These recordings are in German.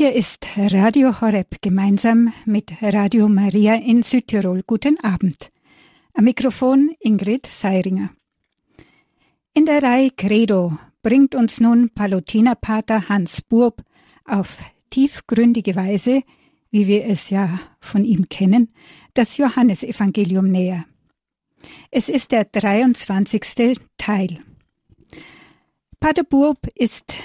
Hier ist Radio Horeb gemeinsam mit Radio Maria in Südtirol. Guten Abend. Am Mikrofon Ingrid Seiringer. In der Reihe Credo bringt uns nun Palutinerpater Hans Burb auf tiefgründige Weise, wie wir es ja von ihm kennen, das Johannesevangelium näher. Es ist der 23. Teil. Pater Burb ist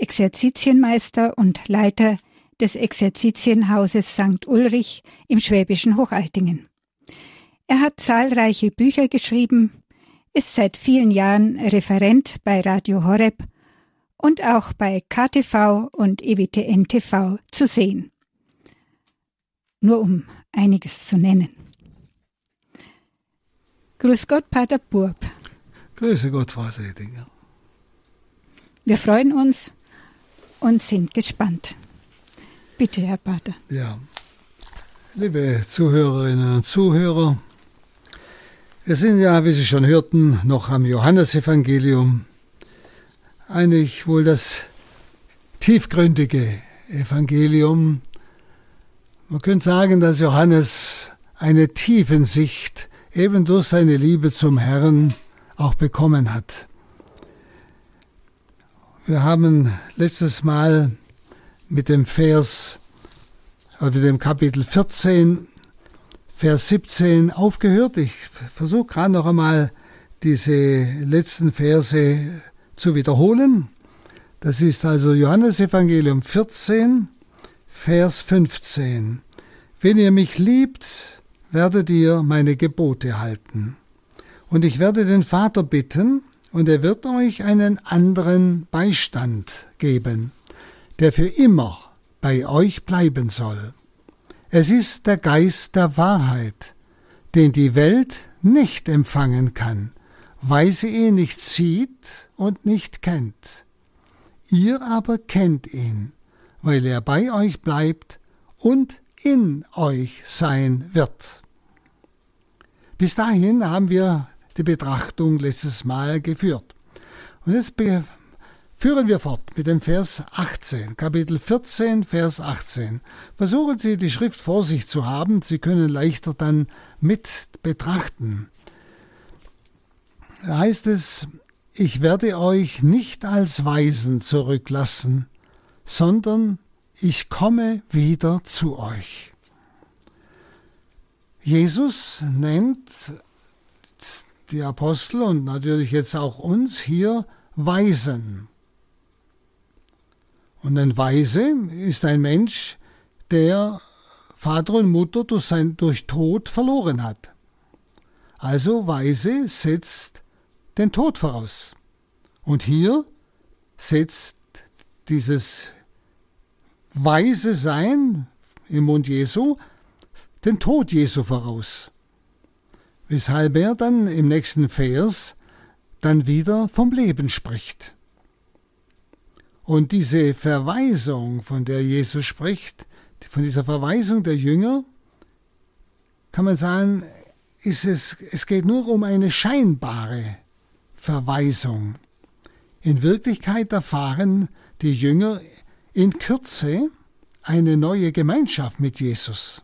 Exerzitienmeister und Leiter des Exerzitienhauses St. Ulrich im schwäbischen Hochaltingen. Er hat zahlreiche Bücher geschrieben, ist seit vielen Jahren Referent bei Radio Horeb und auch bei KTV und EWTN TV zu sehen. Nur um einiges zu nennen. Grüß Gott, Pater Burb. Grüße Gott, Frau Sedinger. Wir freuen uns und sind gespannt. Bitte, Herr Pater. Ja, liebe Zuhörerinnen und Zuhörer, wir sind ja, wie Sie schon hörten, noch am Johannesevangelium. Eigentlich wohl das tiefgründige Evangelium. Man könnte sagen, dass Johannes eine Tiefensicht eben durch seine Liebe zum Herrn auch bekommen hat. Wir haben letztes Mal mit dem Vers oder mit dem Kapitel 14, Vers 17 aufgehört. Ich versuche gerade noch einmal diese letzten Verse zu wiederholen. Das ist also Johannes Evangelium 14, Vers 15. Wenn ihr mich liebt, werdet ihr meine Gebote halten. Und ich werde den Vater bitten, und er wird euch einen anderen Beistand geben, der für immer bei euch bleiben soll. Es ist der Geist der Wahrheit, den die Welt nicht empfangen kann, weil sie ihn nicht sieht und nicht kennt. Ihr aber kennt ihn, weil er bei euch bleibt und in euch sein wird. Bis dahin haben wir die Betrachtung letztes Mal geführt. Und jetzt führen wir fort mit dem Vers 18, Kapitel 14, Vers 18. Versuchen Sie, die Schrift vor sich zu haben, Sie können leichter dann mit betrachten. Da heißt es, ich werde euch nicht als Weisen zurücklassen, sondern ich komme wieder zu euch. Jesus nennt die Apostel und natürlich jetzt auch uns hier Weisen. Und ein Weise ist ein Mensch, der Vater und Mutter durch, sein, durch Tod verloren hat. Also Weise setzt den Tod voraus. Und hier setzt dieses Weise Sein im Mund Jesu den Tod Jesu voraus weshalb er dann im nächsten Vers dann wieder vom Leben spricht. Und diese Verweisung, von der Jesus spricht, von dieser Verweisung der Jünger, kann man sagen, ist es, es geht nur um eine scheinbare Verweisung. In Wirklichkeit erfahren die Jünger in Kürze eine neue Gemeinschaft mit Jesus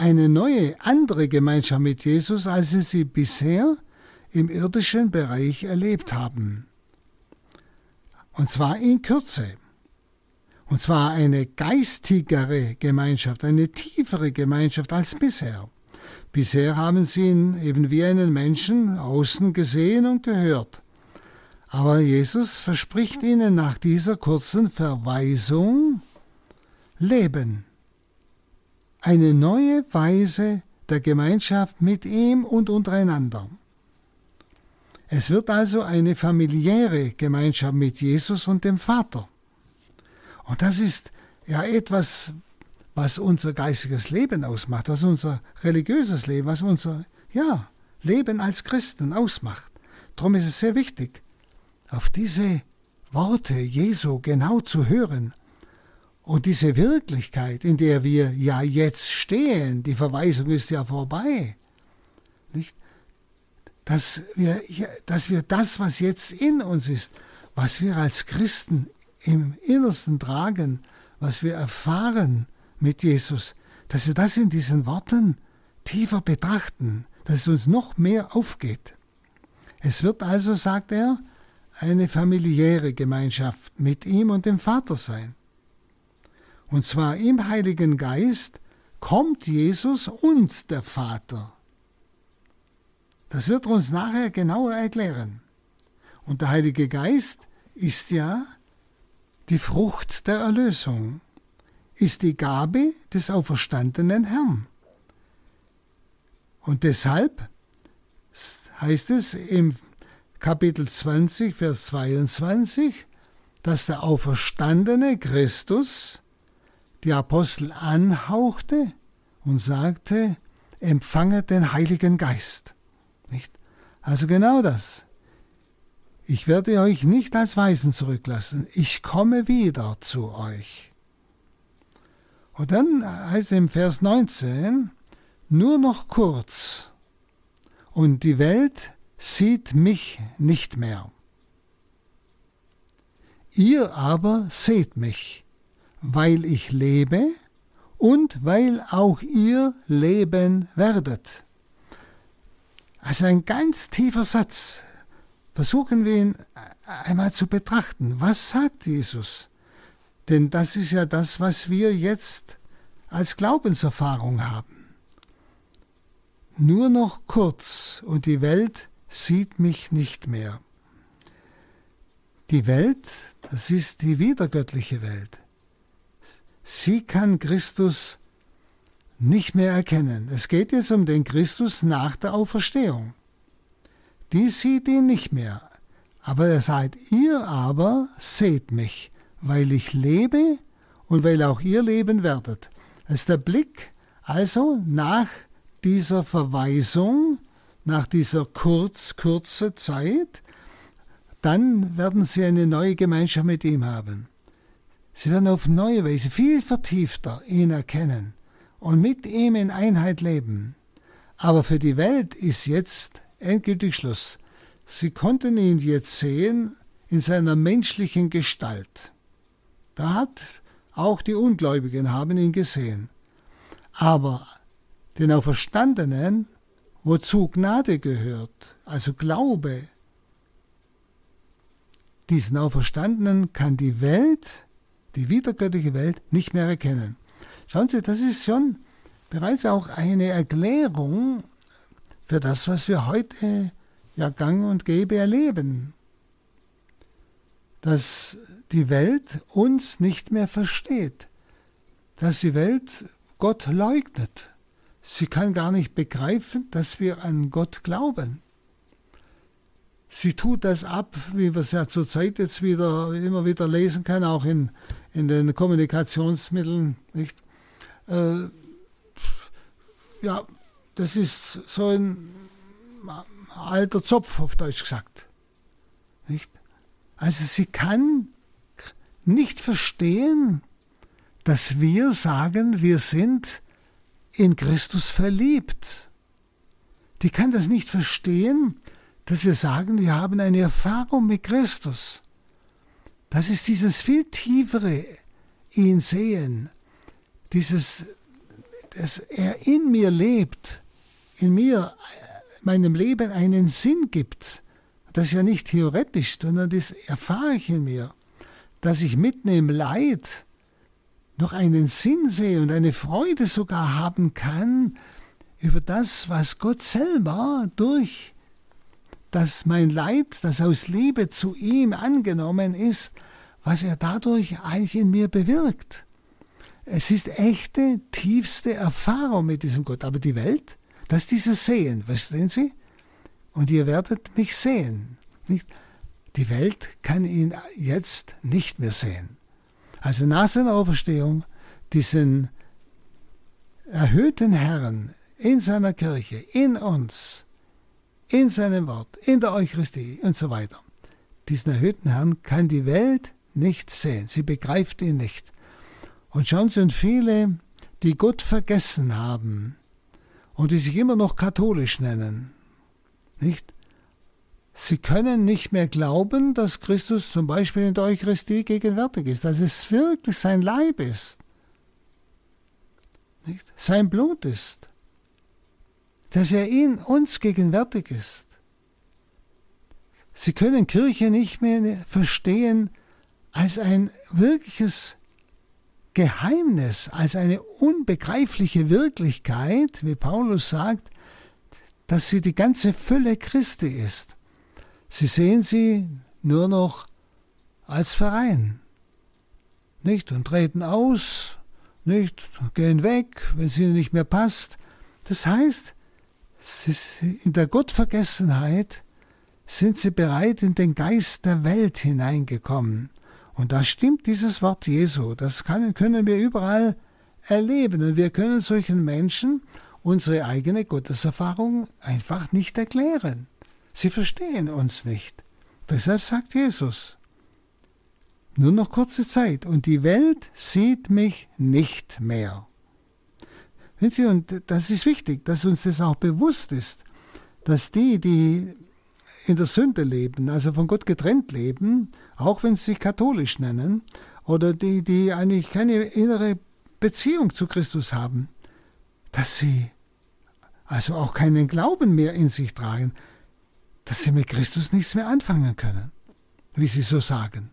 eine neue, andere Gemeinschaft mit Jesus, als sie sie bisher im irdischen Bereich erlebt haben. Und zwar in Kürze. Und zwar eine geistigere Gemeinschaft, eine tiefere Gemeinschaft als bisher. Bisher haben sie ihn eben wie einen Menschen außen gesehen und gehört. Aber Jesus verspricht ihnen nach dieser kurzen Verweisung Leben eine neue Weise der Gemeinschaft mit ihm und untereinander. Es wird also eine familiäre Gemeinschaft mit Jesus und dem Vater. Und das ist ja etwas, was unser geistiges Leben ausmacht, was unser religiöses Leben, was unser ja, Leben als Christen ausmacht. Darum ist es sehr wichtig, auf diese Worte Jesu genau zu hören und diese Wirklichkeit, in der wir ja jetzt stehen, die Verweisung ist ja vorbei, nicht? Dass, wir, dass wir das, was jetzt in uns ist, was wir als Christen im Innersten tragen, was wir erfahren mit Jesus, dass wir das in diesen Worten tiefer betrachten, dass es uns noch mehr aufgeht. Es wird also, sagt er, eine familiäre Gemeinschaft mit ihm und dem Vater sein. Und zwar im Heiligen Geist kommt Jesus und der Vater. Das wird er uns nachher genauer erklären. Und der Heilige Geist ist ja die Frucht der Erlösung, ist die Gabe des auferstandenen Herrn. Und deshalb heißt es im Kapitel 20, Vers 22, dass der auferstandene Christus die Apostel anhauchte und sagte, empfanget den Heiligen Geist. Nicht? Also genau das. Ich werde euch nicht als Weisen zurücklassen, ich komme wieder zu euch. Und dann heißt es im Vers 19, nur noch kurz, und die Welt sieht mich nicht mehr. Ihr aber seht mich, weil ich lebe und weil auch ihr leben werdet. Also ein ganz tiefer Satz. Versuchen wir ihn einmal zu betrachten. Was sagt Jesus? Denn das ist ja das, was wir jetzt als Glaubenserfahrung haben. Nur noch kurz und die Welt sieht mich nicht mehr. Die Welt, das ist die wiedergöttliche Welt. Sie kann Christus nicht mehr erkennen. Es geht jetzt um den Christus nach der Auferstehung. Die sieht ihn nicht mehr. Aber er sagt, ihr aber seht mich, weil ich lebe und weil auch ihr leben werdet. Das ist der Blick also nach dieser Verweisung, nach dieser kurz, kurze Zeit, dann werden sie eine neue Gemeinschaft mit ihm haben. Sie werden auf neue Weise viel vertiefter ihn erkennen und mit ihm in Einheit leben. Aber für die Welt ist jetzt endgültig Schluss. Sie konnten ihn jetzt sehen in seiner menschlichen Gestalt. Da hat auch die Ungläubigen haben ihn gesehen. Aber den Auferstandenen, wozu Gnade gehört, also Glaube, diesen Auferstandenen kann die Welt, die wiedergöttliche Welt, nicht mehr erkennen. Schauen Sie, das ist schon bereits auch eine Erklärung für das, was wir heute ja gang und gäbe erleben. Dass die Welt uns nicht mehr versteht, dass die Welt Gott leugnet, Sie kann gar nicht begreifen, dass wir an Gott glauben. Sie tut das ab, wie wir es ja zurzeit jetzt wieder immer wieder lesen können, auch in, in den Kommunikationsmitteln. Nicht? Äh, ja, das ist so ein alter Zopf, auf Deutsch gesagt. Nicht? Also sie kann nicht verstehen, dass wir sagen, wir sind in Christus verliebt. Die kann das nicht verstehen, dass wir sagen, wir haben eine Erfahrung mit Christus. Das ist dieses viel tiefere ihn sehen, dieses, dass er in mir lebt, in mir, meinem Leben einen Sinn gibt. Das ist ja nicht theoretisch, sondern das erfahre ich in mir, dass ich mitten im Leid noch einen Sinn sehe und eine Freude sogar haben kann über das, was Gott selber durch das mein Leid, das aus Liebe zu ihm angenommen ist, was er dadurch eigentlich in mir bewirkt. Es ist echte, tiefste Erfahrung mit diesem Gott. Aber die Welt, das ist dieses Sehen, verstehen Sie? Und ihr werdet mich sehen. Nicht? Die Welt kann ihn jetzt nicht mehr sehen also nach seiner Auferstehung, diesen erhöhten Herrn in seiner Kirche, in uns, in seinem Wort, in der Eucharistie und so weiter. Diesen erhöhten Herrn kann die Welt nicht sehen. Sie begreift ihn nicht. Und schauen Sie, und viele, die Gott vergessen haben und die sich immer noch katholisch nennen, nicht? Sie können nicht mehr glauben, dass Christus zum Beispiel in der Eucharistie gegenwärtig ist, dass es wirklich sein Leib ist, nicht? sein Blut ist, dass er in uns gegenwärtig ist. Sie können Kirche nicht mehr verstehen als ein wirkliches Geheimnis, als eine unbegreifliche Wirklichkeit, wie Paulus sagt, dass sie die ganze Fülle Christi ist. Sie sehen sie nur noch als Verein, nicht? Und treten aus, nicht? Gehen weg, wenn es ihnen nicht mehr passt. Das heißt, in der Gottvergessenheit sind sie bereit in den Geist der Welt hineingekommen. Und da stimmt dieses Wort Jesu. Das kann, können wir überall erleben. Und wir können solchen Menschen unsere eigene Gotteserfahrung einfach nicht erklären. Sie verstehen uns nicht. Deshalb sagt Jesus, nur noch kurze Zeit und die Welt sieht mich nicht mehr. Sie, und das ist wichtig, dass uns das auch bewusst ist, dass die, die in der Sünde leben, also von Gott getrennt leben, auch wenn sie sich katholisch nennen, oder die, die eigentlich keine innere Beziehung zu Christus haben, dass sie also auch keinen Glauben mehr in sich tragen, dass sie mit Christus nichts mehr anfangen können, wie sie so sagen.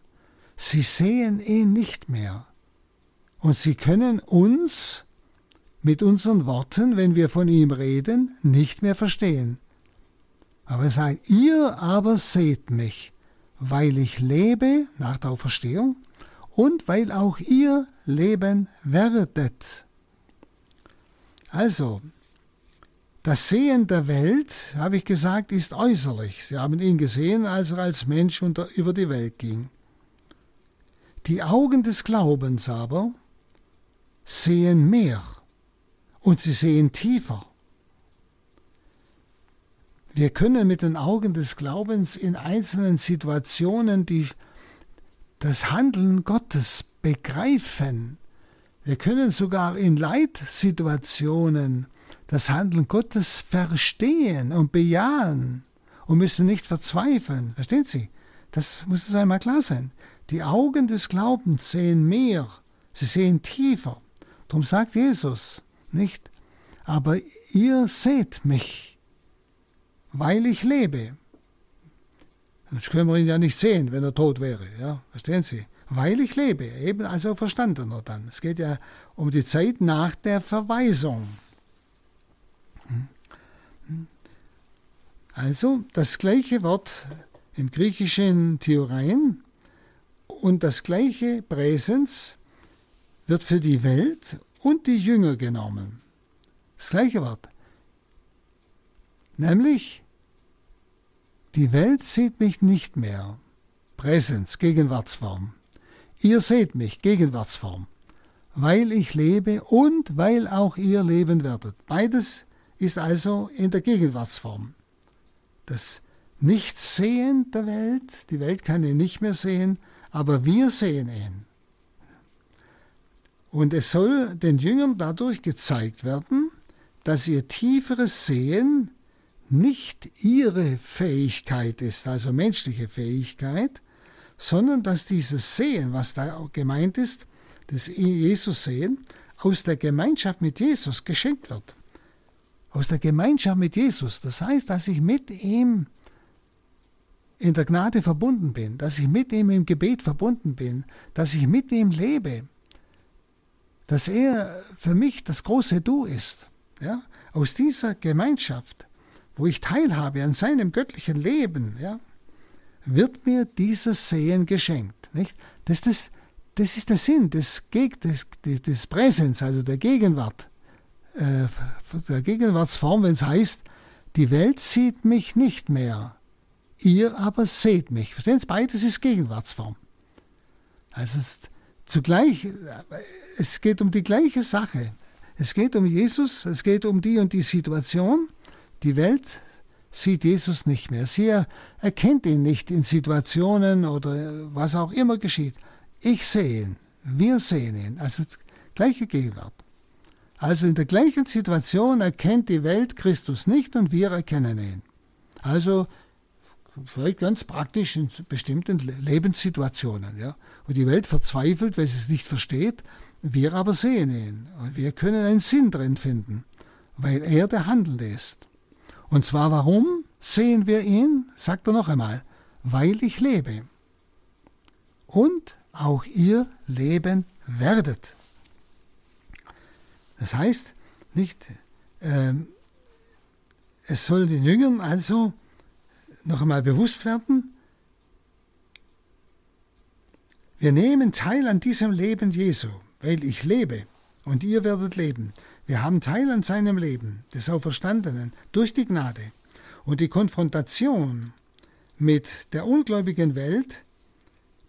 Sie sehen ihn nicht mehr. Und sie können uns mit unseren Worten, wenn wir von ihm reden, nicht mehr verstehen. Aber er sagt, ihr aber seht mich, weil ich lebe nach der Auferstehung und weil auch ihr leben werdet. Also, das Sehen der Welt, habe ich gesagt, ist äußerlich. Sie haben ihn gesehen, als er als Mensch unter, über die Welt ging. Die Augen des Glaubens aber sehen mehr und sie sehen tiefer. Wir können mit den Augen des Glaubens in einzelnen Situationen die, das Handeln Gottes begreifen. Wir können sogar in Leitsituationen das Handeln Gottes verstehen und bejahen und müssen nicht verzweifeln. Verstehen Sie? Das muss uns einmal klar sein. Die Augen des Glaubens sehen mehr, sie sehen tiefer. Darum sagt Jesus nicht, aber ihr seht mich, weil ich lebe. Sonst können wir ihn ja nicht sehen, wenn er tot wäre. Ja? Verstehen Sie? Weil ich lebe, eben als Auferstandener dann. Es geht ja um die Zeit nach der Verweisung. Also das gleiche Wort im griechischen Theorein und das gleiche Präsens wird für die Welt und die Jünger genommen. Das gleiche Wort. Nämlich, die Welt sieht mich nicht mehr. Präsens, Gegenwartsform. Ihr seht mich, Gegenwartsform. Weil ich lebe und weil auch ihr leben werdet. Beides ist also in der Gegenwartsform das Nichtsehen der Welt. Die Welt kann ihn nicht mehr sehen, aber wir sehen ihn. Und es soll den Jüngern dadurch gezeigt werden, dass ihr tieferes Sehen nicht ihre Fähigkeit ist, also menschliche Fähigkeit, sondern dass dieses Sehen, was da gemeint ist, das Jesus sehen, aus der Gemeinschaft mit Jesus geschenkt wird aus der Gemeinschaft mit Jesus. Das heißt, dass ich mit ihm in der Gnade verbunden bin, dass ich mit ihm im Gebet verbunden bin, dass ich mit ihm lebe, dass er für mich das große Du ist. Ja? Aus dieser Gemeinschaft, wo ich teilhabe an seinem göttlichen Leben, ja, wird mir dieses Sehen geschenkt. Nicht? Das, das, das ist der Sinn des, des, des Präsens, also der Gegenwart äh, der Gegenwartsform, wenn es heißt, die Welt sieht mich nicht mehr, ihr aber seht mich. Verstehen Sie, beides ist Gegenwartsform. Also es ist zugleich, es geht um die gleiche Sache. Es geht um Jesus, es geht um die und die Situation. Die Welt sieht Jesus nicht mehr. Sie erkennt ihn nicht in Situationen oder was auch immer geschieht. Ich sehe ihn, wir sehen ihn. Also gleiche Gegenwart. Also in der gleichen Situation erkennt die Welt Christus nicht und wir erkennen ihn. Also vielleicht ganz praktisch in bestimmten Lebenssituationen, ja, wo die Welt verzweifelt, weil sie es nicht versteht. Wir aber sehen ihn und wir können einen Sinn drin finden, weil er der Handelnde ist. Und zwar warum sehen wir ihn? Sagt er noch einmal, weil ich lebe. Und auch ihr leben werdet. Das heißt, nicht, äh, es soll den Jüngern also noch einmal bewusst werden, wir nehmen teil an diesem Leben Jesu, weil ich lebe und ihr werdet leben. Wir haben Teil an seinem Leben, des Auferstandenen, durch die Gnade. Und die Konfrontation mit der ungläubigen Welt,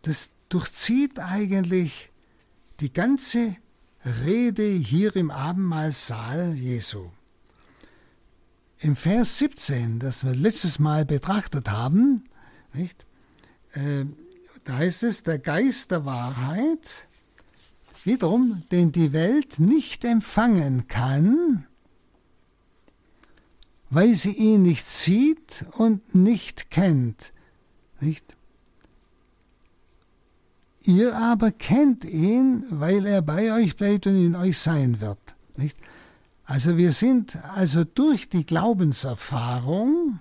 das durchzieht eigentlich die ganze Rede hier im Abendmahlsaal Jesu. Im Vers 17, das wir letztes Mal betrachtet haben, nicht, äh, da heißt es, der Geist der Wahrheit, wiederum, den die Welt nicht empfangen kann, weil sie ihn nicht sieht und nicht kennt. Nicht? Ihr aber kennt ihn, weil er bei euch bleibt und in euch sein wird. Nicht? Also wir sind also durch die Glaubenserfahrung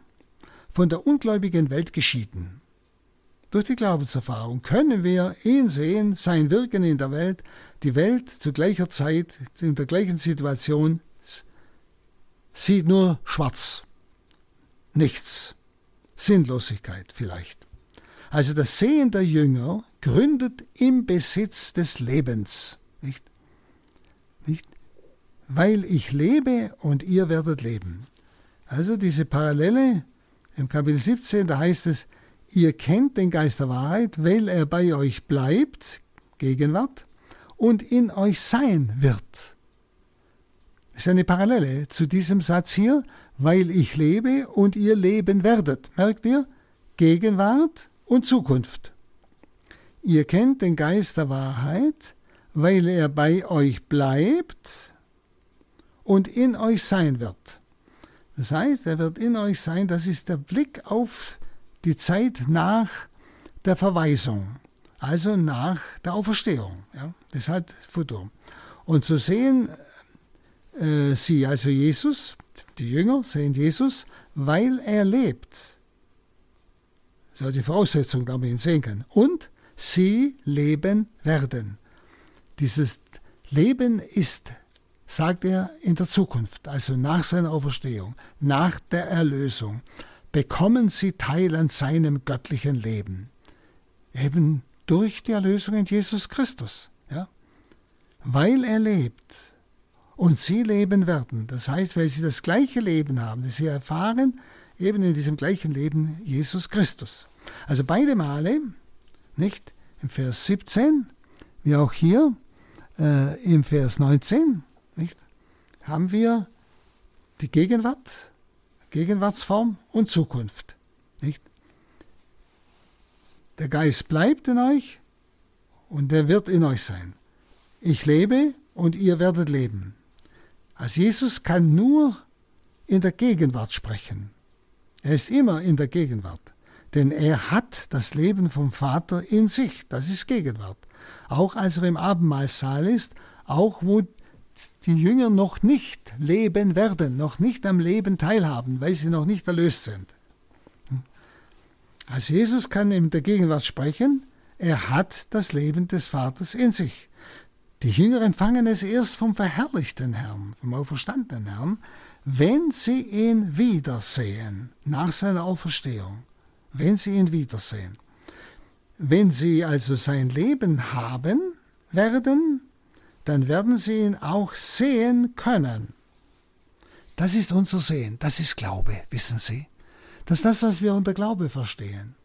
von der ungläubigen Welt geschieden. Durch die Glaubenserfahrung können wir ihn sehen, sein Wirken in der Welt, die Welt zu gleicher Zeit, in der gleichen Situation, sieht nur schwarz, nichts, Sinnlosigkeit vielleicht. Also das Sehen der Jünger gründet im Besitz des Lebens. Nicht? Weil ich lebe und ihr werdet leben. Also diese Parallele im Kapitel 17, da heißt es, ihr kennt den Geist der Wahrheit, weil er bei euch bleibt, Gegenwart, und in euch sein wird. Das ist eine Parallele zu diesem Satz hier, weil ich lebe und ihr leben werdet. Merkt ihr? Gegenwart und Zukunft. Ihr kennt den Geist der Wahrheit, weil er bei euch bleibt und in euch sein wird. Das heißt, er wird in euch sein, das ist der Blick auf die Zeit nach der Verweisung, also nach der Auferstehung. Ja? Deshalb Futur. Und zu sehen, äh, sie, also Jesus, die Jünger sehen Jesus, weil er lebt. Das ist die Voraussetzung, damit wir ihn sehen können. Und sie leben werden. Dieses Leben ist, sagt er, in der Zukunft, also nach seiner Auferstehung, nach der Erlösung, bekommen sie Teil an seinem göttlichen Leben. Eben durch die Erlösung in Jesus Christus. Ja? Weil er lebt und sie leben werden. Das heißt, weil sie das gleiche Leben haben, das sie erfahren, eben in diesem gleichen Leben Jesus Christus. Also beide Male, nicht im Vers 17, wie auch hier äh, im Vers 19, nicht, haben wir die Gegenwart, Gegenwartsform und Zukunft. Nicht? Der Geist bleibt in euch und der wird in euch sein. Ich lebe und ihr werdet leben. Also Jesus kann nur in der Gegenwart sprechen. Er ist immer in der Gegenwart. Denn er hat das Leben vom Vater in sich. Das ist Gegenwart. Auch als er im Abendmahlsaal ist, auch wo die Jünger noch nicht leben werden, noch nicht am Leben teilhaben, weil sie noch nicht erlöst sind. Also Jesus kann in der Gegenwart sprechen, er hat das Leben des Vaters in sich. Die Jünger empfangen es erst vom verherrlichten Herrn, vom auferstandenen Herrn, wenn sie ihn wiedersehen nach seiner Auferstehung, wenn sie ihn wiedersehen. Wenn sie also sein Leben haben werden, dann werden sie ihn auch sehen können. Das ist unser Sehen, das ist Glaube, wissen Sie. Das ist das, was wir unter Glaube verstehen.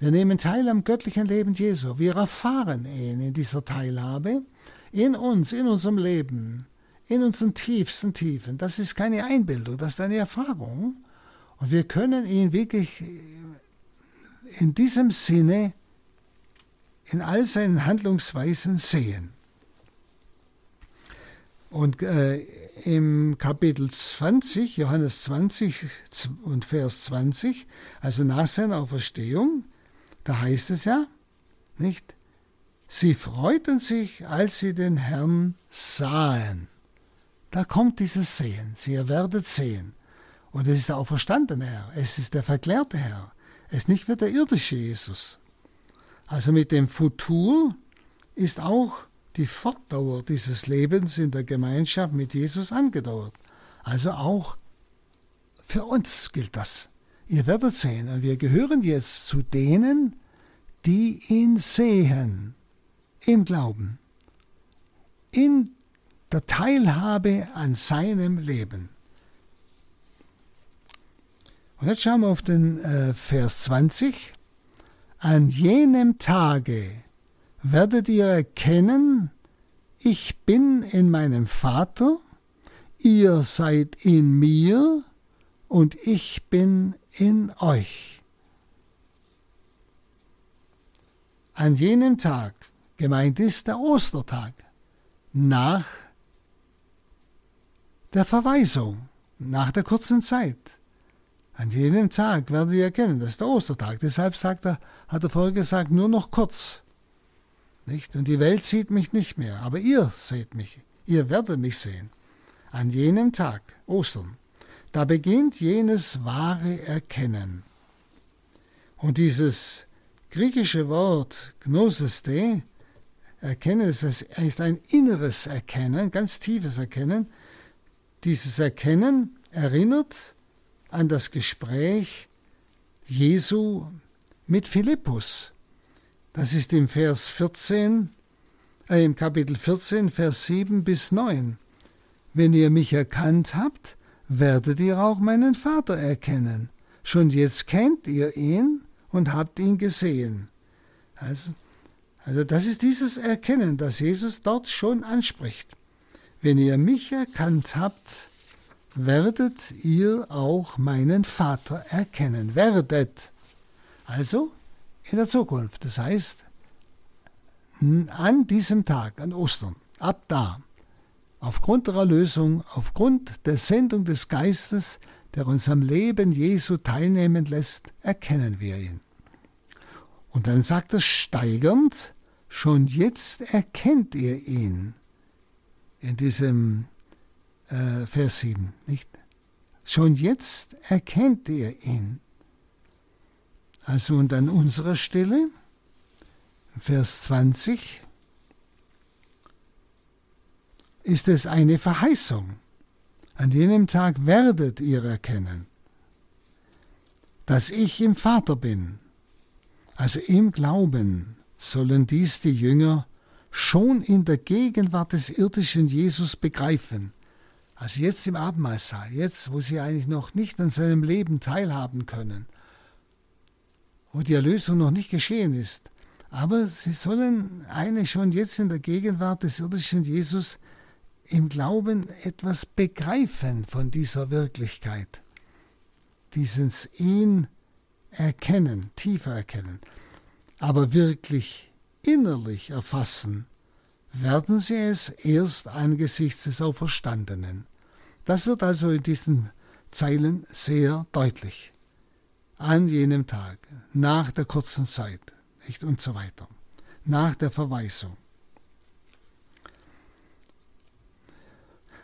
Wir nehmen teil am göttlichen Leben Jesu. Wir erfahren ihn in dieser Teilhabe in uns, in unserem Leben, in unseren tiefsten Tiefen. Das ist keine Einbildung, das ist eine Erfahrung. Und wir können ihn wirklich in diesem Sinne in all seinen Handlungsweisen sehen. Und äh, im Kapitel 20, Johannes 20 und Vers 20, also nach seiner Auferstehung, da heißt es ja, nicht? Sie freuten sich, als sie den Herrn sahen. Da kommt dieses Sehen. Sie werdet sehen. Und es ist der auferstandene Herr. Es ist der verklärte Herr. Es ist nicht mehr der irdische Jesus. Also mit dem Futur ist auch die Fortdauer dieses Lebens in der Gemeinschaft mit Jesus angedauert. Also auch für uns gilt das. Ihr werdet sehen, und wir gehören jetzt zu denen, die ihn sehen im Glauben, in der Teilhabe an seinem Leben. Und jetzt schauen wir auf den äh, Vers 20. An jenem Tage werdet ihr erkennen, ich bin in meinem Vater, ihr seid in mir und ich bin in euch. An jenem Tag, gemeint ist der Ostertag, nach der Verweisung, nach der kurzen Zeit. An jenem Tag werdet ihr erkennen, das ist der Ostertag. Deshalb sagt er, hat er vorher gesagt, nur noch kurz. Nicht? Und die Welt sieht mich nicht mehr, aber ihr seht mich, ihr werdet mich sehen. An jenem Tag, Ostern, da beginnt jenes wahre Erkennen. Und dieses griechische Wort Gnoseste, Erkennen, ist ein inneres Erkennen, ganz tiefes Erkennen. Dieses Erkennen erinnert an das Gespräch Jesu mit Philippus. Das ist im Vers 14, äh, im Kapitel 14, Vers 7 bis 9. Wenn ihr mich erkannt habt, werdet ihr auch meinen Vater erkennen. Schon jetzt kennt ihr ihn und habt ihn gesehen. Also, also das ist dieses Erkennen, das Jesus dort schon anspricht. Wenn ihr mich erkannt habt, werdet ihr auch meinen Vater erkennen. Werdet. Also in der Zukunft. Das heißt, an diesem Tag, an Ostern, ab da, aufgrund der Erlösung, aufgrund der Sendung des Geistes, der uns am Leben Jesu teilnehmen lässt, erkennen wir ihn. Und dann sagt es steigernd, schon jetzt erkennt ihr ihn. In diesem äh, Vers 7, nicht? Schon jetzt erkennt ihr ihn. Also und an unserer Stelle, Vers 20, ist es eine Verheißung. An jenem Tag werdet ihr erkennen, dass ich im Vater bin. Also im Glauben sollen dies die Jünger schon in der Gegenwart des irdischen Jesus begreifen. Also jetzt im Abendmahlsaal, jetzt, wo sie eigentlich noch nicht an seinem Leben teilhaben können, wo die Erlösung noch nicht geschehen ist. Aber sie sollen eigentlich schon jetzt in der Gegenwart des irdischen Jesus im Glauben etwas begreifen von dieser Wirklichkeit. Dieses ihn erkennen, tiefer erkennen. Aber wirklich innerlich erfassen werden sie es erst angesichts des Auferstandenen. Das wird also in diesen Zeilen sehr deutlich an jenem Tag, nach der kurzen Zeit nicht, und so weiter, nach der Verweisung.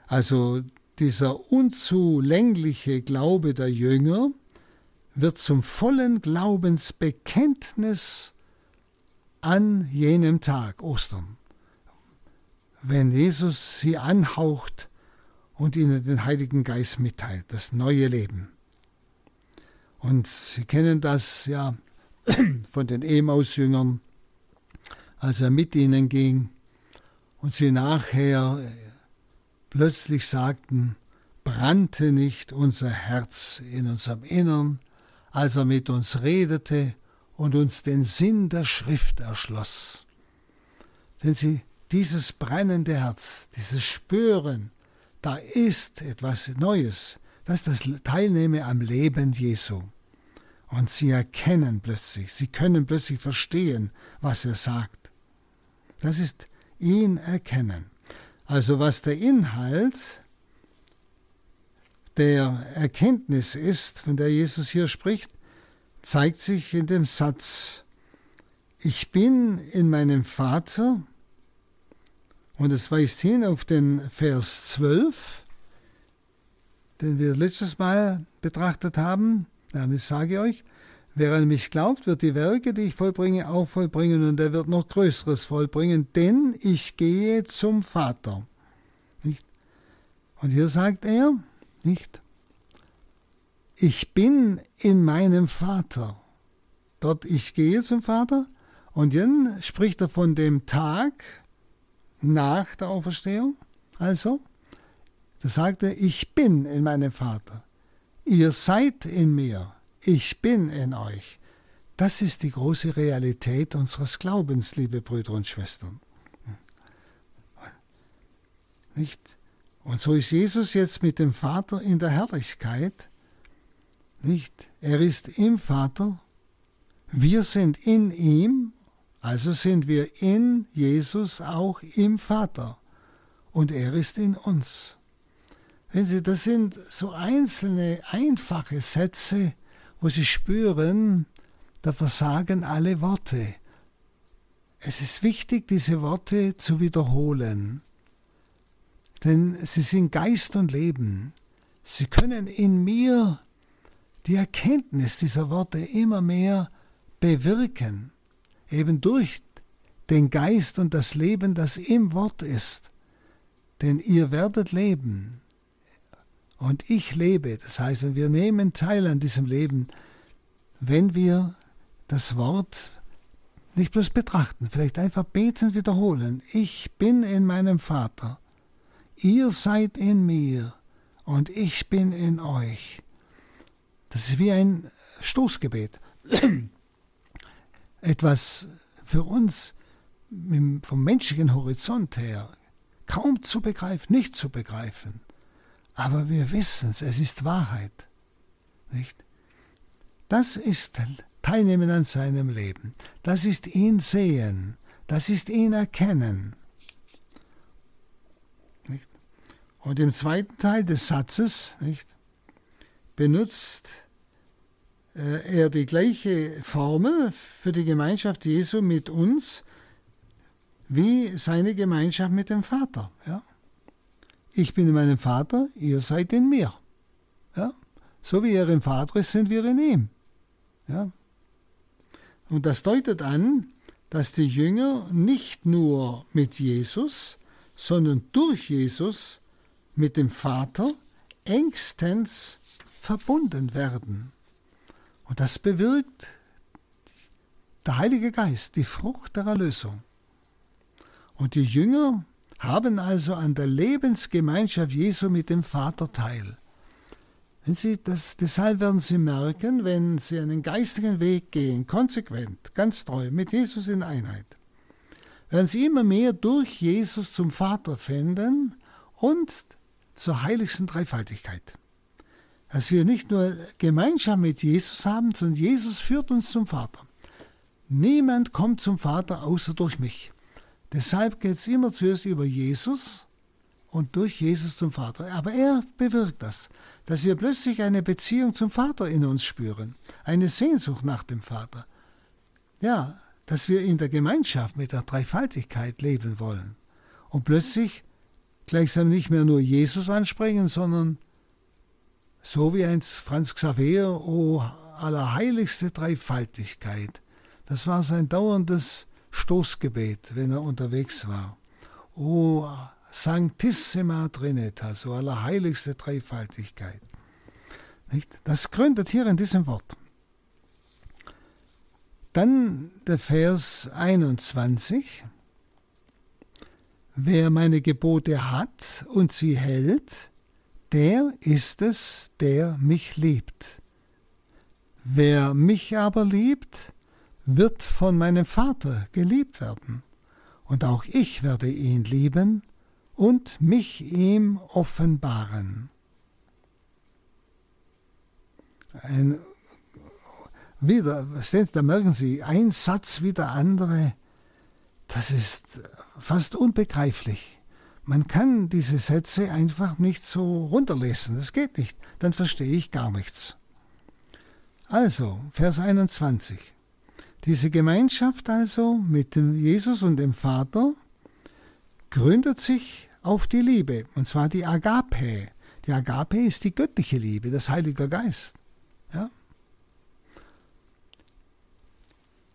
Also dieser unzulängliche Glaube der Jünger wird zum vollen Glaubensbekenntnis an jenem Tag, Ostern, wenn Jesus sie anhaucht und ihnen den Heiligen Geist mitteilt, das neue Leben. Und Sie kennen das ja von den Emaus-Jüngern, als er mit ihnen ging und sie nachher äh, plötzlich sagten, brannte nicht unser Herz in unserem Innern, als er mit uns redete und uns den Sinn der Schrift erschloss. Denn sie, dieses brennende Herz, dieses Spüren, da ist etwas Neues, das ist das Teilnehmen am Leben Jesu. Und sie erkennen plötzlich, sie können plötzlich verstehen, was er sagt. Das ist ihn erkennen. Also was der Inhalt der Erkenntnis ist, von der Jesus hier spricht, zeigt sich in dem Satz, ich bin in meinem Vater, und es weist hin auf den Vers 12, den wir letztes Mal betrachtet haben. Ich sage euch, wer an mich glaubt, wird die Werke, die ich vollbringe, auch vollbringen und er wird noch Größeres vollbringen, denn ich gehe zum Vater. Nicht? Und hier sagt er, nicht? Ich bin in meinem Vater. Dort ich gehe zum Vater. Und dann spricht er von dem Tag nach der Auferstehung. Also, da sagt er, ich bin in meinem Vater. Ihr seid in mir. Ich bin in euch. Das ist die große Realität unseres Glaubens, liebe Brüder und Schwestern. Nicht? Und so ist Jesus jetzt mit dem Vater in der Herrlichkeit. Nicht? Er ist im Vater. Wir sind in ihm. Also sind wir in Jesus auch im Vater. Und er ist in uns. Wenn Sie, das sind so einzelne, einfache Sätze, wo Sie spüren, da versagen alle Worte. Es ist wichtig, diese Worte zu wiederholen, denn sie sind Geist und Leben. Sie können in mir die Erkenntnis dieser Worte immer mehr bewirken, eben durch den Geist und das Leben, das im Wort ist. Denn ihr werdet leben, und ich lebe. Das heißt, wir nehmen teil an diesem Leben, wenn wir das Wort nicht bloß betrachten, vielleicht einfach beten, wiederholen. Ich bin in meinem Vater. Ihr seid in mir und ich bin in euch. Das ist wie ein Stoßgebet. Etwas für uns vom menschlichen Horizont her kaum zu begreifen, nicht zu begreifen. Aber wir wissen es, es ist Wahrheit. Nicht? Das ist Teilnehmen an seinem Leben. Das ist ihn sehen. Das ist ihn erkennen. Nicht? Und im zweiten Teil des Satzes nicht, benutzt äh, er die gleiche Formel für die Gemeinschaft Jesu mit uns wie seine Gemeinschaft mit dem Vater. Ja? Ich bin in meinem Vater, ihr seid in mir. Ja? So wie er im Vater ist, sind wir in ihm. Ja? Und das deutet an, dass die Jünger nicht nur mit Jesus, sondern durch Jesus mit dem Vater engstens verbunden werden. Und das bewirkt der Heilige Geist, die Frucht der Erlösung. Und die Jünger haben also an der Lebensgemeinschaft Jesu mit dem Vater teil. Wenn Sie das, deshalb werden Sie merken, wenn Sie einen geistigen Weg gehen, konsequent, ganz treu, mit Jesus in Einheit, werden Sie immer mehr durch Jesus zum Vater finden und zur heiligsten Dreifaltigkeit. Dass wir nicht nur Gemeinschaft mit Jesus haben, sondern Jesus führt uns zum Vater. Niemand kommt zum Vater außer durch mich. Deshalb geht es immer zuerst über Jesus und durch Jesus zum Vater. Aber er bewirkt das, dass wir plötzlich eine Beziehung zum Vater in uns spüren, eine Sehnsucht nach dem Vater. Ja, dass wir in der Gemeinschaft mit der Dreifaltigkeit leben wollen. Und plötzlich gleichsam nicht mehr nur Jesus ansprechen, sondern so wie einst Franz Xaver, o allerheiligste Dreifaltigkeit. Das war sein dauerndes Stoßgebet, wenn er unterwegs war. O Sanctissima Trinitas, so allerheiligste Dreifaltigkeit. Nicht? Das gründet hier in diesem Wort. Dann der Vers 21. Wer meine Gebote hat und sie hält, der ist es, der mich liebt. Wer mich aber liebt, wird von meinem Vater geliebt werden, und auch ich werde ihn lieben und mich ihm offenbaren. Ein, wieder, da merken Sie, ein Satz wie der andere, das ist fast unbegreiflich. man kann diese Sätze einfach nicht so runterlesen. Das geht nicht. Dann verstehe ich gar nichts. Also, Vers 21. Diese Gemeinschaft also mit dem Jesus und dem Vater gründet sich auf die Liebe, und zwar die Agape. Die Agape ist die göttliche Liebe, das Heilige Geist. Ja?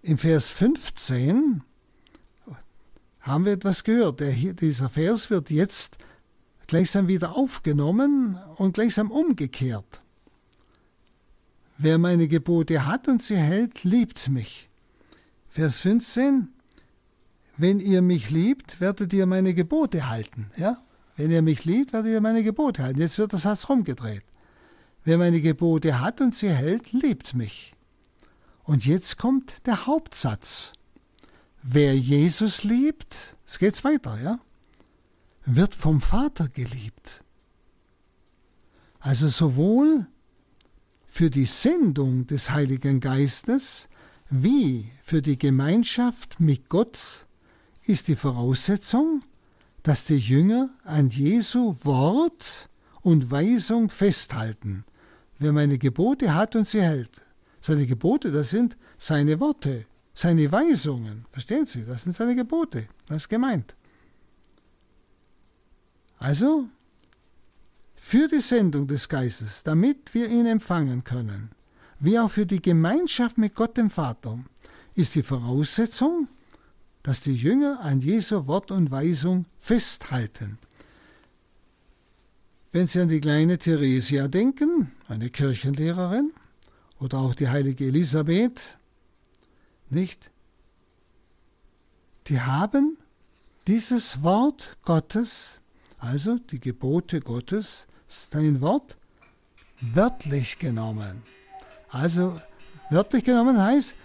Im Vers 15 haben wir etwas gehört. Der, dieser Vers wird jetzt gleichsam wieder aufgenommen und gleichsam umgekehrt. Wer meine Gebote hat und sie hält, liebt mich. Vers 15. Wenn ihr mich liebt, werdet ihr meine Gebote halten. Ja? Wenn ihr mich liebt, werdet ihr meine Gebote halten. Jetzt wird der Satz rumgedreht. Wer meine Gebote hat und sie hält, liebt mich. Und jetzt kommt der Hauptsatz. Wer Jesus liebt, es geht weiter, ja, wird vom Vater geliebt. Also sowohl für die Sendung des Heiligen Geistes wie für die Gemeinschaft mit Gott ist die Voraussetzung, dass die Jünger an Jesu Wort und Weisung festhalten. Wer meine Gebote hat und sie hält. Seine Gebote, das sind seine Worte, seine Weisungen. Verstehen Sie? Das sind seine Gebote. Das ist gemeint. Also, für die Sendung des Geistes, damit wir ihn empfangen können, wie auch für die Gemeinschaft mit Gott dem Vater, ist die Voraussetzung, dass die Jünger an Jesu Wort und Weisung festhalten. Wenn Sie an die kleine Theresia denken, eine Kirchenlehrerin, oder auch die heilige Elisabeth, nicht? Die haben dieses Wort Gottes, also die Gebote Gottes, sein Wort, wörtlich genommen. Also wörtlich genommen heißt,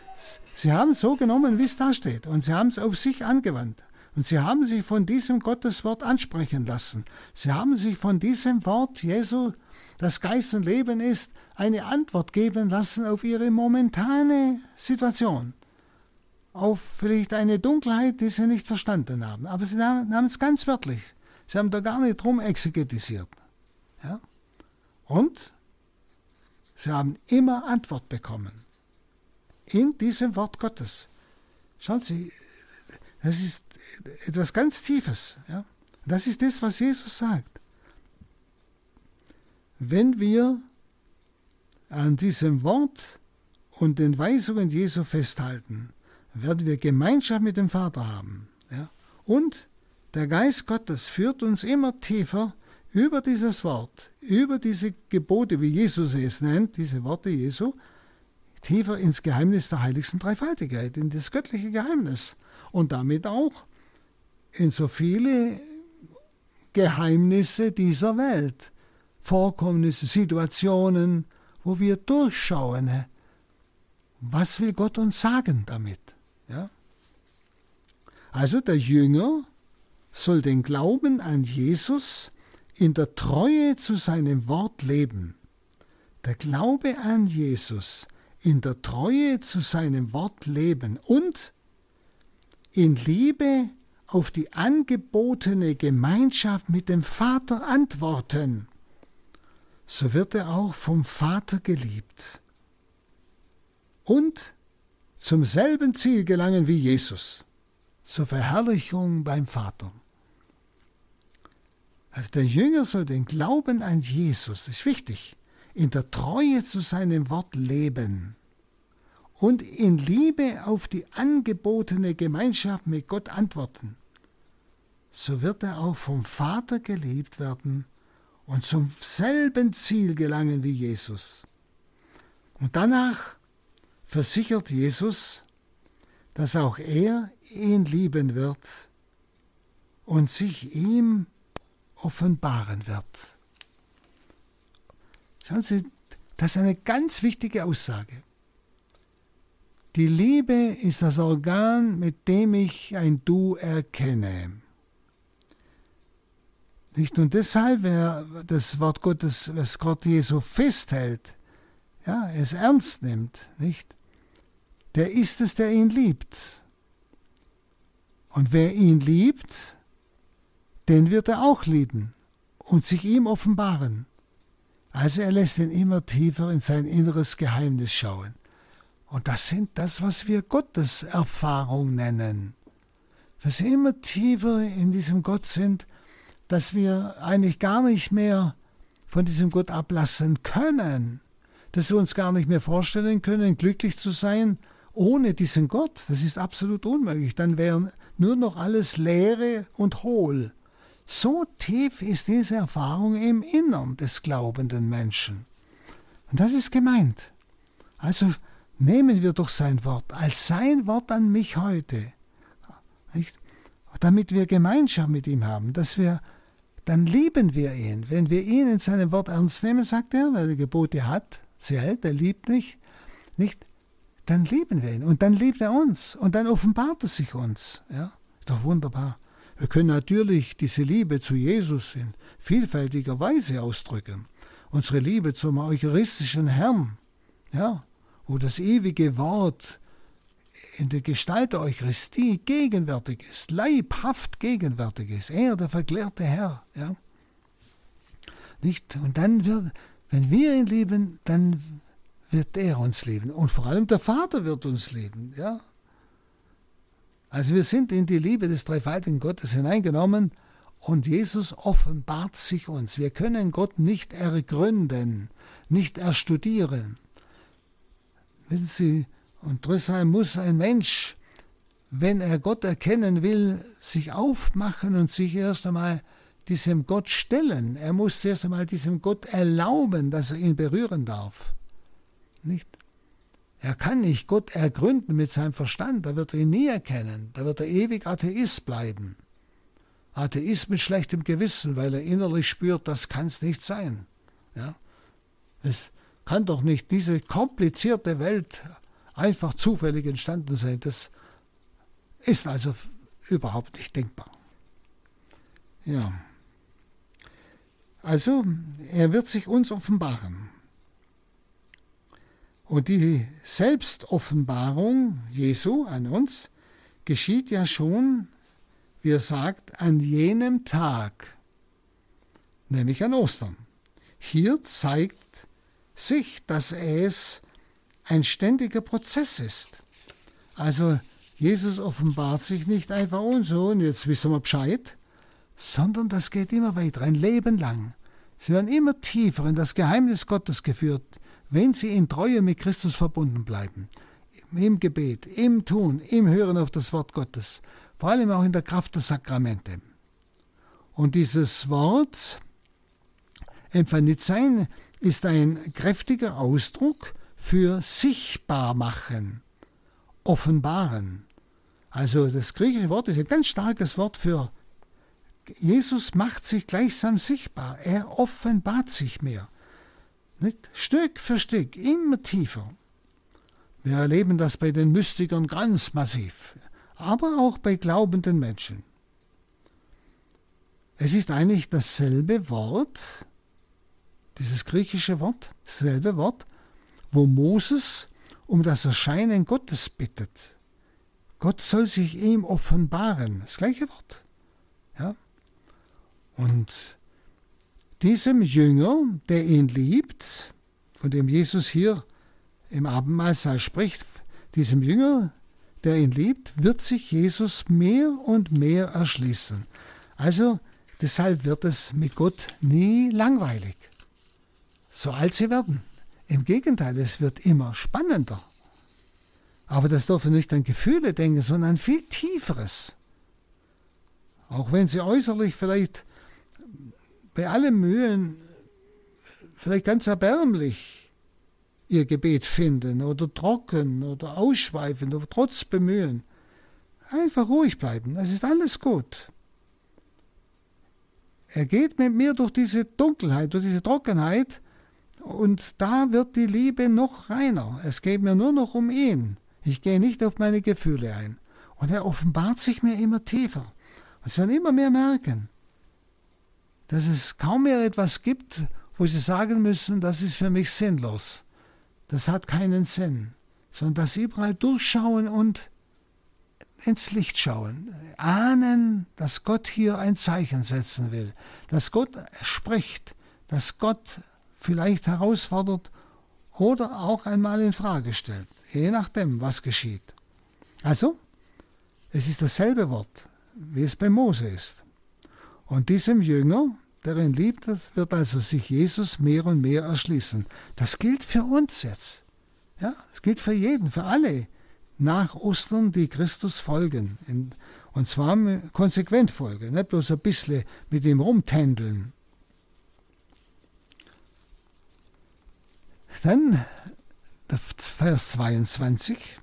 sie haben es so genommen, wie es da steht, und sie haben es auf sich angewandt. Und sie haben sich von diesem Gotteswort ansprechen lassen. Sie haben sich von diesem Wort Jesu, das Geist und Leben ist, eine Antwort geben lassen auf ihre momentane Situation auf vielleicht eine Dunkelheit, die sie nicht verstanden haben. Aber sie nahmen es ganz wörtlich. Sie haben da gar nicht drum exegetisiert. Ja? Und sie haben immer Antwort bekommen. In diesem Wort Gottes. Schauen Sie, das ist etwas ganz Tiefes. Ja? Das ist das, was Jesus sagt. Wenn wir an diesem Wort und den Weisungen Jesu festhalten, werden wir Gemeinschaft mit dem Vater haben. Ja? Und der Geist Gottes führt uns immer tiefer über dieses Wort, über diese Gebote, wie Jesus es nennt, diese Worte Jesu, tiefer ins Geheimnis der heiligsten Dreifaltigkeit, in das göttliche Geheimnis und damit auch in so viele Geheimnisse dieser Welt, Vorkommnisse, Situationen, wo wir durchschauen. Was will Gott uns sagen damit? Ja? Also der Jünger soll den Glauben an Jesus in der Treue zu seinem Wort leben. Der Glaube an Jesus in der Treue zu seinem Wort leben und in Liebe auf die angebotene Gemeinschaft mit dem Vater antworten, so wird er auch vom Vater geliebt. Und zum selben Ziel gelangen wie Jesus, zur Verherrlichung beim Vater. Also der Jünger soll den Glauben an Jesus, das ist wichtig, in der Treue zu seinem Wort leben und in Liebe auf die angebotene Gemeinschaft mit Gott antworten. So wird er auch vom Vater geliebt werden und zum selben Ziel gelangen wie Jesus. Und danach versichert Jesus, dass auch er ihn lieben wird und sich ihm offenbaren wird. Schauen Sie, das ist eine ganz wichtige Aussage. Die Liebe ist das Organ, mit dem ich ein Du erkenne. Nicht? Und deshalb, wer das Wort Gottes, was Gott Jesu festhält, ja, es ernst nimmt, nicht? der ist es, der ihn liebt. Und wer ihn liebt, den wird er auch lieben und sich ihm offenbaren. Also er lässt ihn immer tiefer in sein inneres Geheimnis schauen. Und das sind das, was wir Gotteserfahrung nennen. Dass wir immer tiefer in diesem Gott sind, dass wir eigentlich gar nicht mehr von diesem Gott ablassen können. Dass wir uns gar nicht mehr vorstellen können, glücklich zu sein ohne diesen Gott. Das ist absolut unmöglich. Dann wäre nur noch alles leere und hohl. So tief ist diese Erfahrung im Innern des glaubenden Menschen. Und das ist gemeint. Also nehmen wir doch sein Wort als sein Wort an mich heute. Nicht? Damit wir Gemeinschaft mit ihm haben, dass wir, dann lieben wir ihn. Wenn wir ihn in seinem Wort ernst nehmen, sagt er, weil er Gebote hat, sie hält, er liebt mich, nicht, dann lieben wir ihn und dann liebt er uns und dann offenbart er sich uns. Ja, ist doch wunderbar. Wir können natürlich diese Liebe zu Jesus in vielfältiger Weise ausdrücken. Unsere Liebe zum eucharistischen Herrn, ja, wo das ewige Wort in der Gestalt der Eucharistie gegenwärtig ist, leibhaft gegenwärtig ist. Er, der verklärte Herr, ja. Nicht? Und dann wird, wenn wir ihn lieben, dann wird er uns lieben. Und vor allem der Vater wird uns lieben, ja. Also wir sind in die Liebe des dreifaltigen Gottes hineingenommen und Jesus offenbart sich uns. Wir können Gott nicht ergründen, nicht erstudieren. Wissen Sie, und deshalb muss ein Mensch, wenn er Gott erkennen will, sich aufmachen und sich erst einmal diesem Gott stellen. Er muss erst einmal diesem Gott erlauben, dass er ihn berühren darf. Nicht? Er kann nicht Gott ergründen mit seinem Verstand, da wird er ihn nie erkennen, da wird er ewig Atheist bleiben. Atheist mit schlechtem Gewissen, weil er innerlich spürt, das kann es nicht sein. Ja? Es kann doch nicht diese komplizierte Welt einfach zufällig entstanden sein. Das ist also überhaupt nicht denkbar. Ja. Also, er wird sich uns offenbaren. Und die Selbstoffenbarung Jesu an uns geschieht ja schon, wie er sagt, an jenem Tag, nämlich an Ostern. Hier zeigt sich, dass es ein ständiger Prozess ist. Also Jesus offenbart sich nicht einfach uns so und jetzt wissen wir Bescheid, sondern das geht immer weiter, ein Leben lang. Sie werden immer tiefer in das Geheimnis Gottes geführt, wenn sie in Treue mit Christus verbunden bleiben, im Gebet, im Tun, im Hören auf das Wort Gottes, vor allem auch in der Kraft der Sakramente. Und dieses Wort, empfandet sein, ist ein kräftiger Ausdruck für sichtbar machen, offenbaren. Also das griechische Wort ist ein ganz starkes Wort für Jesus macht sich gleichsam sichtbar, er offenbart sich mehr. Nicht? Stück für Stück, immer tiefer. Wir erleben das bei den Mystikern ganz massiv, aber auch bei glaubenden Menschen. Es ist eigentlich dasselbe Wort, dieses griechische Wort, dasselbe Wort, wo Moses um das Erscheinen Gottes bittet. Gott soll sich ihm offenbaren, das gleiche Wort. Ja? Und diesem Jünger, der ihn liebt, von dem Jesus hier im Abendmahlsaal spricht, diesem Jünger, der ihn liebt, wird sich Jesus mehr und mehr erschließen. Also deshalb wird es mit Gott nie langweilig, so alt sie werden. Im Gegenteil, es wird immer spannender. Aber das dürfen nicht an Gefühle denken, sondern an viel Tieferes. Auch wenn sie äußerlich vielleicht bei allem Mühen vielleicht ganz erbärmlich ihr Gebet finden oder trocken oder ausschweifend oder trotz Bemühen. Einfach ruhig bleiben, es ist alles gut. Er geht mit mir durch diese Dunkelheit, durch diese Trockenheit und da wird die Liebe noch reiner. Es geht mir nur noch um ihn. Ich gehe nicht auf meine Gefühle ein. Und er offenbart sich mir immer tiefer. Sie werden immer mehr merken, dass es kaum mehr etwas gibt, wo sie sagen müssen, das ist für mich sinnlos. Das hat keinen Sinn. Sondern dass sie überall durchschauen und ins Licht schauen, ahnen, dass Gott hier ein Zeichen setzen will, dass Gott spricht, dass Gott vielleicht herausfordert oder auch einmal in Frage stellt, je nachdem, was geschieht. Also, es ist dasselbe Wort, wie es bei Mose ist. Und diesem Jünger, der ihn liebt, wird also sich Jesus mehr und mehr erschließen. Das gilt für uns jetzt. Ja, das gilt für jeden, für alle nach Ostern, die Christus folgen. Und zwar konsequent folgen, nicht bloß ein bisschen mit ihm rumtändeln. Dann Vers 22.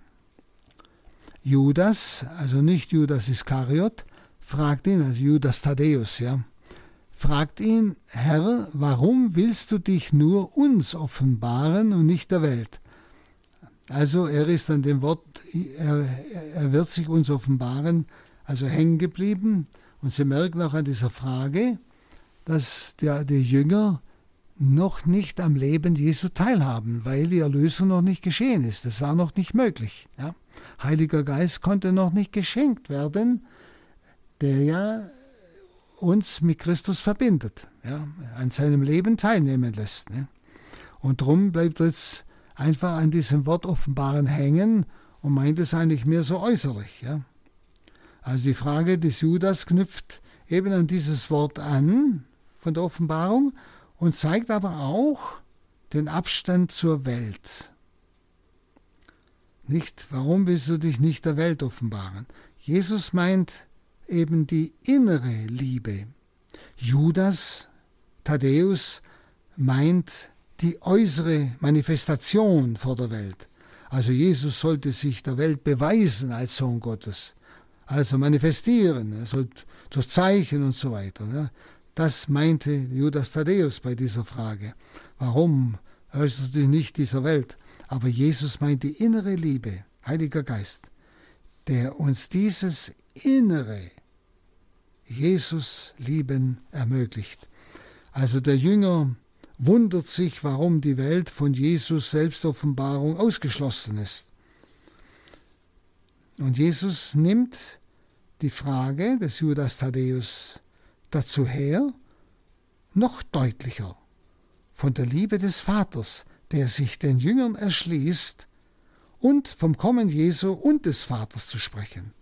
Judas, also nicht Judas Iskariot, fragt ihn, also Judas Thaddäus, ja, fragt ihn, Herr, warum willst du dich nur uns offenbaren und nicht der Welt? Also er ist an dem Wort, er, er wird sich uns offenbaren, also hängen geblieben. Und Sie merken auch an dieser Frage, dass der, die Jünger noch nicht am Leben Jesu teilhaben, weil die Erlösung noch nicht geschehen ist. Das war noch nicht möglich. Ja. Heiliger Geist konnte noch nicht geschenkt werden, der ja uns mit Christus verbindet, ja, an seinem Leben teilnehmen lässt. Ne. Und darum bleibt jetzt einfach an diesem Wort offenbaren hängen und meint es eigentlich mehr so äußerlich. Ja. Also die Frage des Judas knüpft eben an dieses Wort an von der Offenbarung und zeigt aber auch den Abstand zur Welt. Nicht, warum willst du dich nicht der Welt offenbaren? Jesus meint eben die innere Liebe. Judas, Thaddäus meint die äußere Manifestation vor der Welt. Also Jesus sollte sich der Welt beweisen als Sohn Gottes, also manifestieren, er sollte durch Zeichen und so weiter. Das meinte Judas Thaddäus bei dieser Frage. Warum äußerst du dich nicht dieser Welt? Aber Jesus meint die innere Liebe, Heiliger Geist, der uns dieses innere Jesus lieben ermöglicht. Also der Jünger wundert sich, warum die Welt von Jesus Selbstoffenbarung ausgeschlossen ist. Und Jesus nimmt die Frage des Judas Thaddäus dazu her, noch deutlicher von der Liebe des Vaters, der sich den Jüngern erschließt, und vom Kommen Jesu und des Vaters zu sprechen.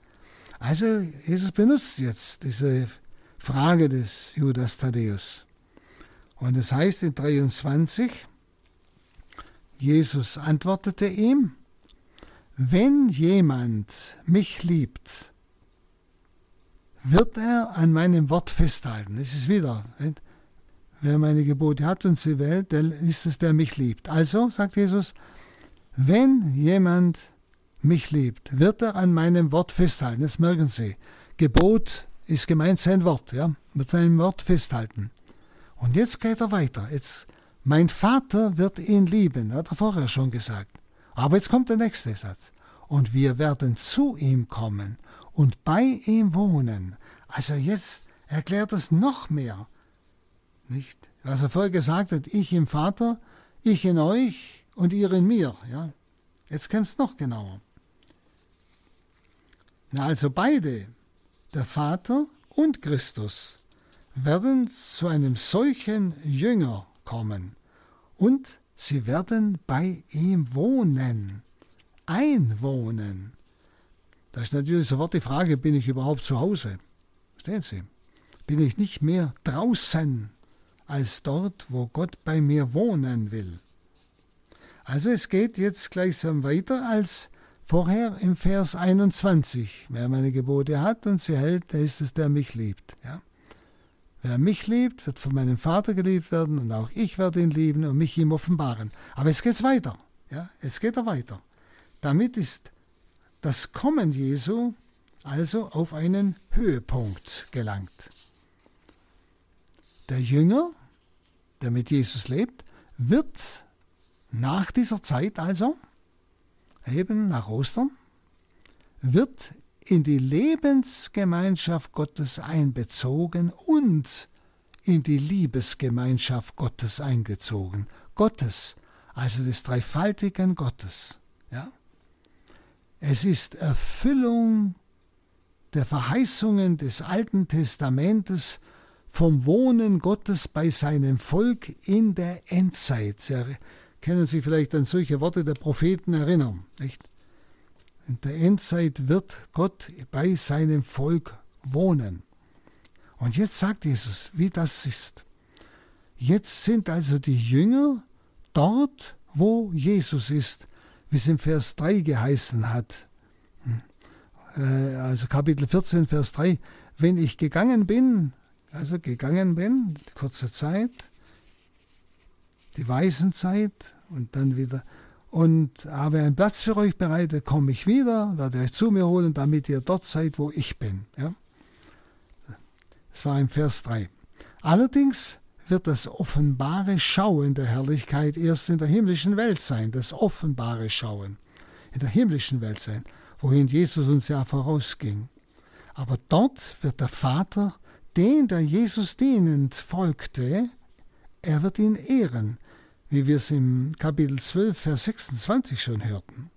Also Jesus benutzt jetzt diese Frage des Judas Thaddäus. Und es heißt in 23, Jesus antwortete ihm, wenn jemand mich liebt, wird er an meinem Wort festhalten. Das ist wieder, wer meine Gebote hat und sie wählt, dann ist es, der mich liebt. Also, sagt Jesus, wenn jemand mich liebt, wird er an meinem Wort festhalten. Das merken Sie. Gebot ist gemeint sein Wort, ja, mit seinem Wort festhalten. Und jetzt geht er weiter. Jetzt, mein Vater wird ihn lieben, hat er vorher schon gesagt. Aber jetzt kommt der nächste Satz. Und wir werden zu ihm kommen und bei ihm wohnen. Also jetzt erklärt es noch mehr. Nicht? Was er vorher gesagt hat, ich im Vater, ich in euch und ihr in mir. Ja? Jetzt kommt es noch genauer. Na, also beide, der Vater und Christus, werden zu einem solchen Jünger kommen und sie werden bei ihm wohnen, einwohnen. Da ist natürlich sofort die Frage, bin ich überhaupt zu Hause? Verstehen Sie? Bin ich nicht mehr draußen als dort, wo Gott bei mir wohnen will? Also es geht jetzt gleichsam weiter als vorher im Vers 21. Wer meine Gebote hat und sie hält, der ist es, der mich liebt. Ja? Wer mich liebt, wird von meinem Vater geliebt werden und auch ich werde ihn lieben und mich ihm offenbaren. Aber es geht weiter. Ja, es geht weiter. Damit ist das Kommen Jesu also auf einen Höhepunkt gelangt. Der Jünger, der mit Jesus lebt, wird nach dieser Zeit also, eben nach Ostern, wird in die Lebensgemeinschaft Gottes einbezogen und in die Liebesgemeinschaft Gottes eingezogen. Gottes, also des dreifaltigen Gottes. Ja? Es ist Erfüllung der Verheißungen des Alten Testamentes vom Wohnen Gottes bei seinem Volk in der Endzeit. Sie können sich vielleicht an solche Worte der Propheten erinnern. Nicht? In der Endzeit wird Gott bei seinem Volk wohnen. Und jetzt sagt Jesus, wie das ist. Jetzt sind also die Jünger dort, wo Jesus ist, wie es im Vers 3 geheißen hat. Hm. Äh, also Kapitel 14, Vers 3. Wenn ich gegangen bin, also gegangen bin, kurze Zeit, die Weisenzeit und dann wieder und habe einen Platz für euch bereitet, komme ich wieder, werde euch zu mir holen, damit ihr dort seid, wo ich bin. Ja? Das war im Vers 3. Allerdings wird das offenbare Schauen der Herrlichkeit erst in der himmlischen Welt sein, das offenbare Schauen in der himmlischen Welt sein, wohin Jesus uns ja vorausging. Aber dort wird der Vater, den der Jesus dienend folgte, er wird ihn ehren, wie wir es im Kapitel 12, Vers 26 schon hörten.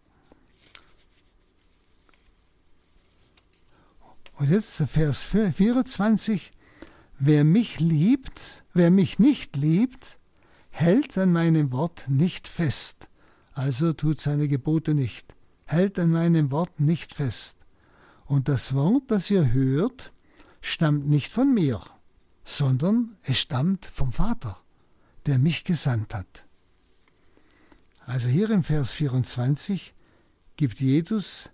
Und jetzt Vers 24. Wer mich liebt, wer mich nicht liebt, hält an meinem Wort nicht fest, also tut seine Gebote nicht, hält an meinem Wort nicht fest. Und das Wort, das ihr hört, stammt nicht von mir, sondern es stammt vom Vater, der mich gesandt hat. Also hier im Vers 24 gibt Jesus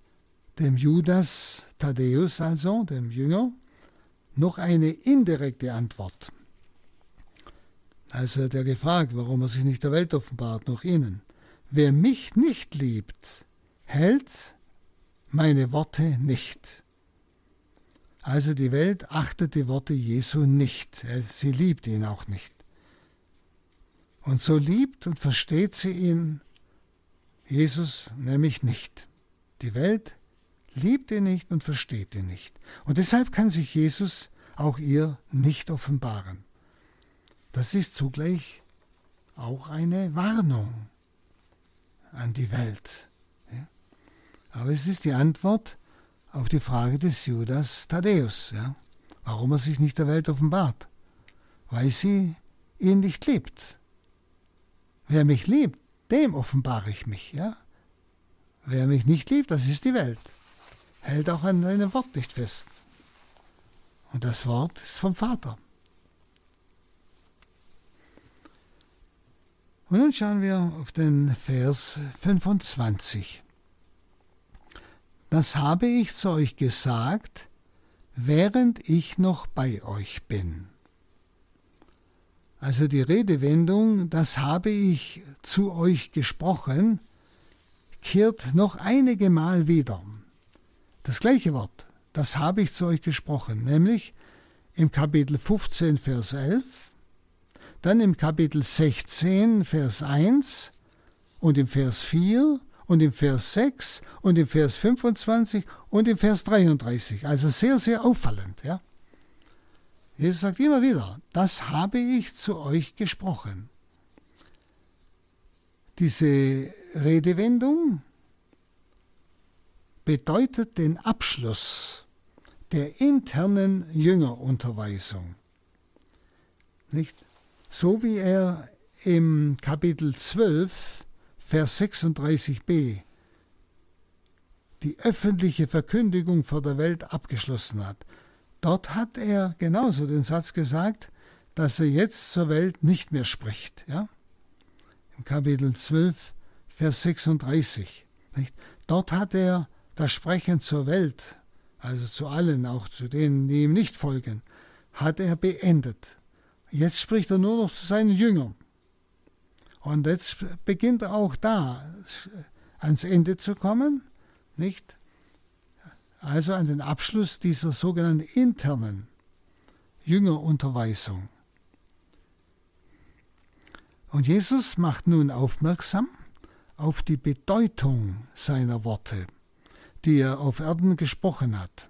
dem Judas Thaddäus, also dem Jünger, noch eine indirekte Antwort. Also hat er gefragt, warum er sich nicht der Welt offenbart, noch ihnen. Wer mich nicht liebt, hält meine Worte nicht. Also die Welt achtet die Worte Jesu nicht, sie liebt ihn auch nicht. Und so liebt und versteht sie ihn, Jesus nämlich nicht. Die Welt liebt ihn nicht und versteht ihn nicht. Und deshalb kann sich Jesus auch ihr nicht offenbaren. Das ist zugleich auch eine Warnung an die Welt. Aber es ist die Antwort auf die Frage des Judas Thaddäus, ja? warum er sich nicht der Welt offenbart. Weil sie ihn nicht liebt. Wer mich liebt, dem offenbare ich mich. Ja? Wer mich nicht liebt, das ist die Welt. Hält auch an seinem Wort nicht fest. Und das Wort ist vom Vater. Und nun schauen wir auf den Vers 25. Das habe ich zu euch gesagt, während ich noch bei euch bin. Also die Redewendung, das habe ich zu euch gesprochen, kehrt noch einige Mal wieder. Das gleiche Wort, das habe ich zu euch gesprochen, nämlich im Kapitel 15, Vers 11, dann im Kapitel 16, Vers 1 und im Vers 4 und im Vers 6 und im Vers 25 und im Vers 33. Also sehr, sehr auffallend. Ja? Jesus sagt immer wieder, das habe ich zu euch gesprochen. Diese Redewendung bedeutet den Abschluss der internen Jüngerunterweisung. Nicht? So wie er im Kapitel 12, Vers 36b die öffentliche Verkündigung vor der Welt abgeschlossen hat. Dort hat er genauso den Satz gesagt, dass er jetzt zur Welt nicht mehr spricht. Ja? Im Kapitel 12, Vers 36. Nicht? Dort hat er das Sprechen zur Welt, also zu allen, auch zu denen, die ihm nicht folgen, hat er beendet. Jetzt spricht er nur noch zu seinen Jüngern. Und jetzt beginnt er auch da ans Ende zu kommen, nicht? Also an den Abschluss dieser sogenannten internen Jüngerunterweisung. Und Jesus macht nun aufmerksam auf die Bedeutung seiner Worte, die er auf Erden gesprochen hat.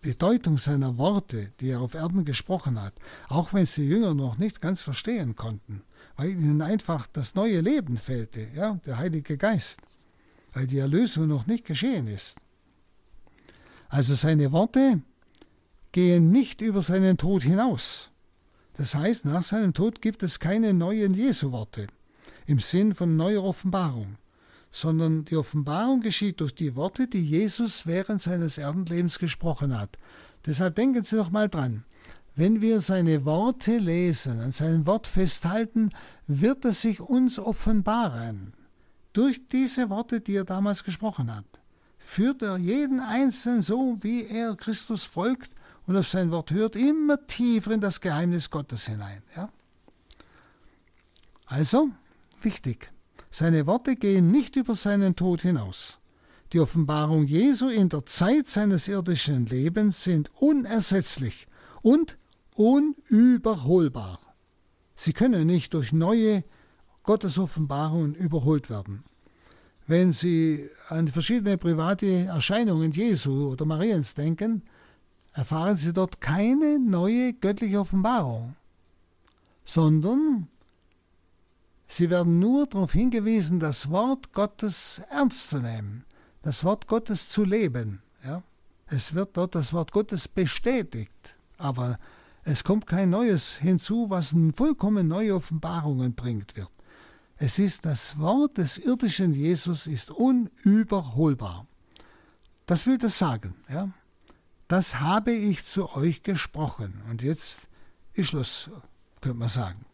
Bedeutung seiner Worte, die er auf Erden gesprochen hat, auch wenn es die Jünger noch nicht ganz verstehen konnten, weil ihnen einfach das neue Leben fehlte, ja, der Heilige Geist, weil die Erlösung noch nicht geschehen ist. Also seine Worte gehen nicht über seinen Tod hinaus. Das heißt, nach seinem Tod gibt es keine neuen Jesu-Worte im Sinn von neuer Offenbarung, sondern die Offenbarung geschieht durch die Worte, die Jesus während seines Erdenlebens gesprochen hat. Deshalb denken Sie doch mal dran. Wenn wir seine Worte lesen, an seinem Wort festhalten, wird es sich uns offenbaren. Durch diese Worte, die er damals gesprochen hat, führt er jeden Einzelnen so, wie er Christus folgt und auf sein Wort hört, immer tiefer in das Geheimnis Gottes hinein. Ja? Also, wichtig, seine Worte gehen nicht über seinen Tod hinaus. Die Offenbarung Jesu in der Zeit seines irdischen Lebens sind unersetzlich und unüberholbar. Sie können nicht durch neue Gottesoffenbarungen überholt werden. Wenn Sie an verschiedene private Erscheinungen Jesu oder Mariens denken, erfahren Sie dort keine neue göttliche Offenbarung, sondern Sie werden nur darauf hingewiesen, das Wort Gottes ernst zu nehmen, das Wort Gottes zu leben. Ja? Es wird dort das Wort Gottes bestätigt, aber es kommt kein Neues hinzu, was vollkommen neue Offenbarungen bringt wird. Es ist das Wort des irdischen Jesus ist unüberholbar. Das will das sagen. Ja? das habe ich zu euch gesprochen. Und jetzt ist Schluss, könnte man sagen.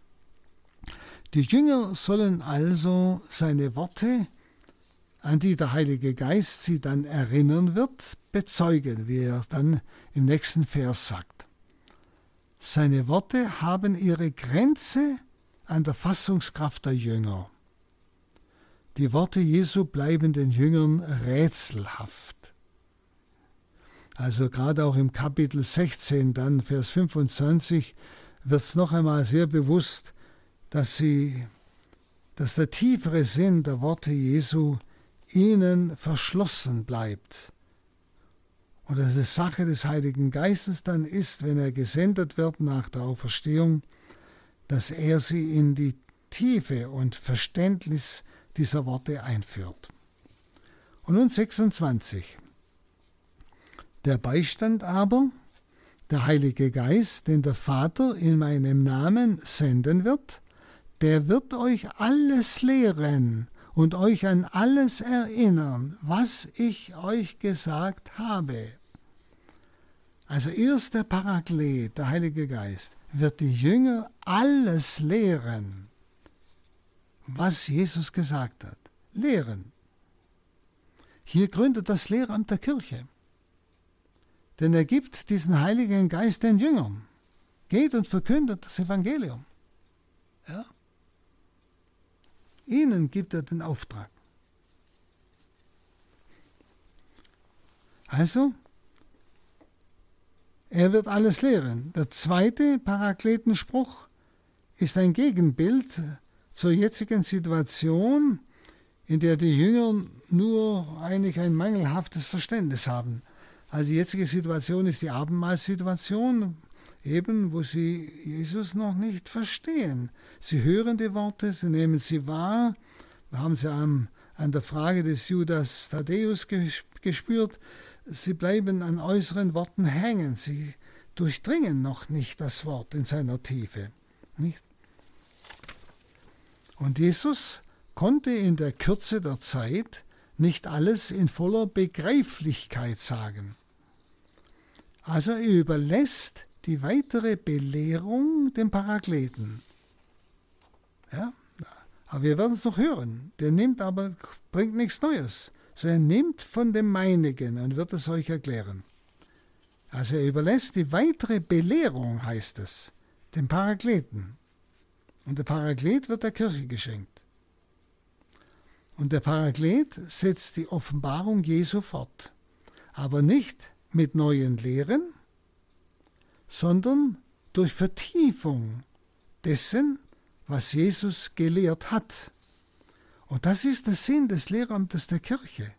Die Jünger sollen also seine Worte, an die der Heilige Geist sie dann erinnern wird, bezeugen, wie er dann im nächsten Vers sagt. Seine Worte haben ihre Grenze an der Fassungskraft der Jünger. Die Worte Jesu bleiben den Jüngern rätselhaft. Also gerade auch im Kapitel 16, dann Vers 25, wird es noch einmal sehr bewusst, dass sie, dass der tiefere Sinn der Worte Jesu ihnen verschlossen bleibt. Und dass es Sache des Heiligen Geistes dann ist, wenn er gesendet wird nach der Auferstehung, dass er sie in die Tiefe und Verständnis dieser Worte einführt. Und nun 26. Der Beistand aber, der Heilige Geist, den der Vater in meinem Namen senden wird, der wird euch alles lehren und euch an alles erinnern, was ich euch gesagt habe. Also erst der Paraklet, der Heilige Geist, wird die Jünger alles lehren, was Jesus gesagt hat. Lehren. Hier gründet das Lehramt der Kirche. Denn er gibt diesen Heiligen Geist den Jüngern. Geht und verkündet das Evangelium. Ja? Ihnen gibt er den Auftrag. Also, er wird alles lehren. Der zweite Parakletenspruch ist ein Gegenbild zur jetzigen Situation, in der die Jünger nur eigentlich ein mangelhaftes Verständnis haben also die jetzige Situation ist die Abendmahlsituation, eben wo sie Jesus noch nicht verstehen. Sie hören die Worte, sie nehmen sie wahr. Wir haben sie an, an der Frage des Judas Thaddäus gespürt. Sie bleiben an äußeren Worten hängen. Sie durchdringen noch nicht das Wort in seiner Tiefe. Nicht? Und Jesus konnte in der Kürze der Zeit nicht alles in voller Begreiflichkeit sagen. Also er überlässt die weitere Belehrung dem Parakleten. Ja, aber wir werden es noch hören. Der nimmt aber, bringt nichts Neues. So er nimmt von dem Meinigen und wird es euch erklären. Also er überlässt die weitere Belehrung, heißt es, dem Parakleten. Und der Paraklet wird der Kirche geschenkt. Und der Paraklet setzt die Offenbarung Jesu fort. Aber nicht mit neuen Lehren, sondern durch Vertiefung dessen, was Jesus gelehrt hat. Und das ist der Sinn des Lehramtes der Kirche.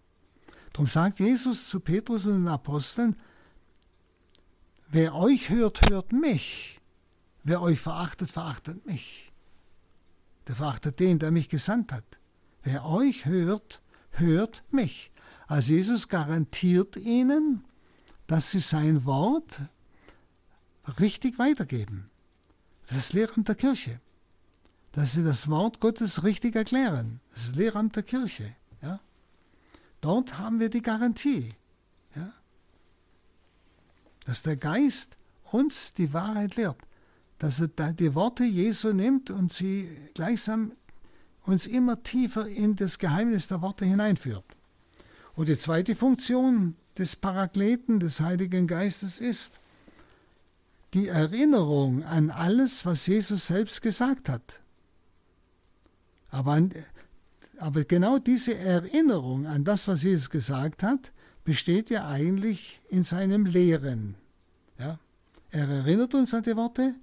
Darum sagt Jesus zu Petrus und den Aposteln, wer euch hört, hört mich. Wer euch verachtet, verachtet mich. Der verachtet den, der mich gesandt hat. Wer euch hört, hört mich. Also Jesus garantiert ihnen, dass sie sein Wort richtig weitergeben. Das ist Lehramt der Kirche. Dass sie das Wort Gottes richtig erklären. Das ist Lehramt der Kirche. Ja? Dort haben wir die Garantie. Ja? Dass der Geist uns die Wahrheit lehrt. Dass er die Worte Jesu nimmt und sie gleichsam uns immer tiefer in das Geheimnis der Worte hineinführt. Und die zweite Funktion des Parakleten, des Heiligen Geistes ist die Erinnerung an alles, was Jesus selbst gesagt hat. Aber, aber genau diese Erinnerung an das, was Jesus gesagt hat, besteht ja eigentlich in seinem Lehren. Ja? Er erinnert uns an die Worte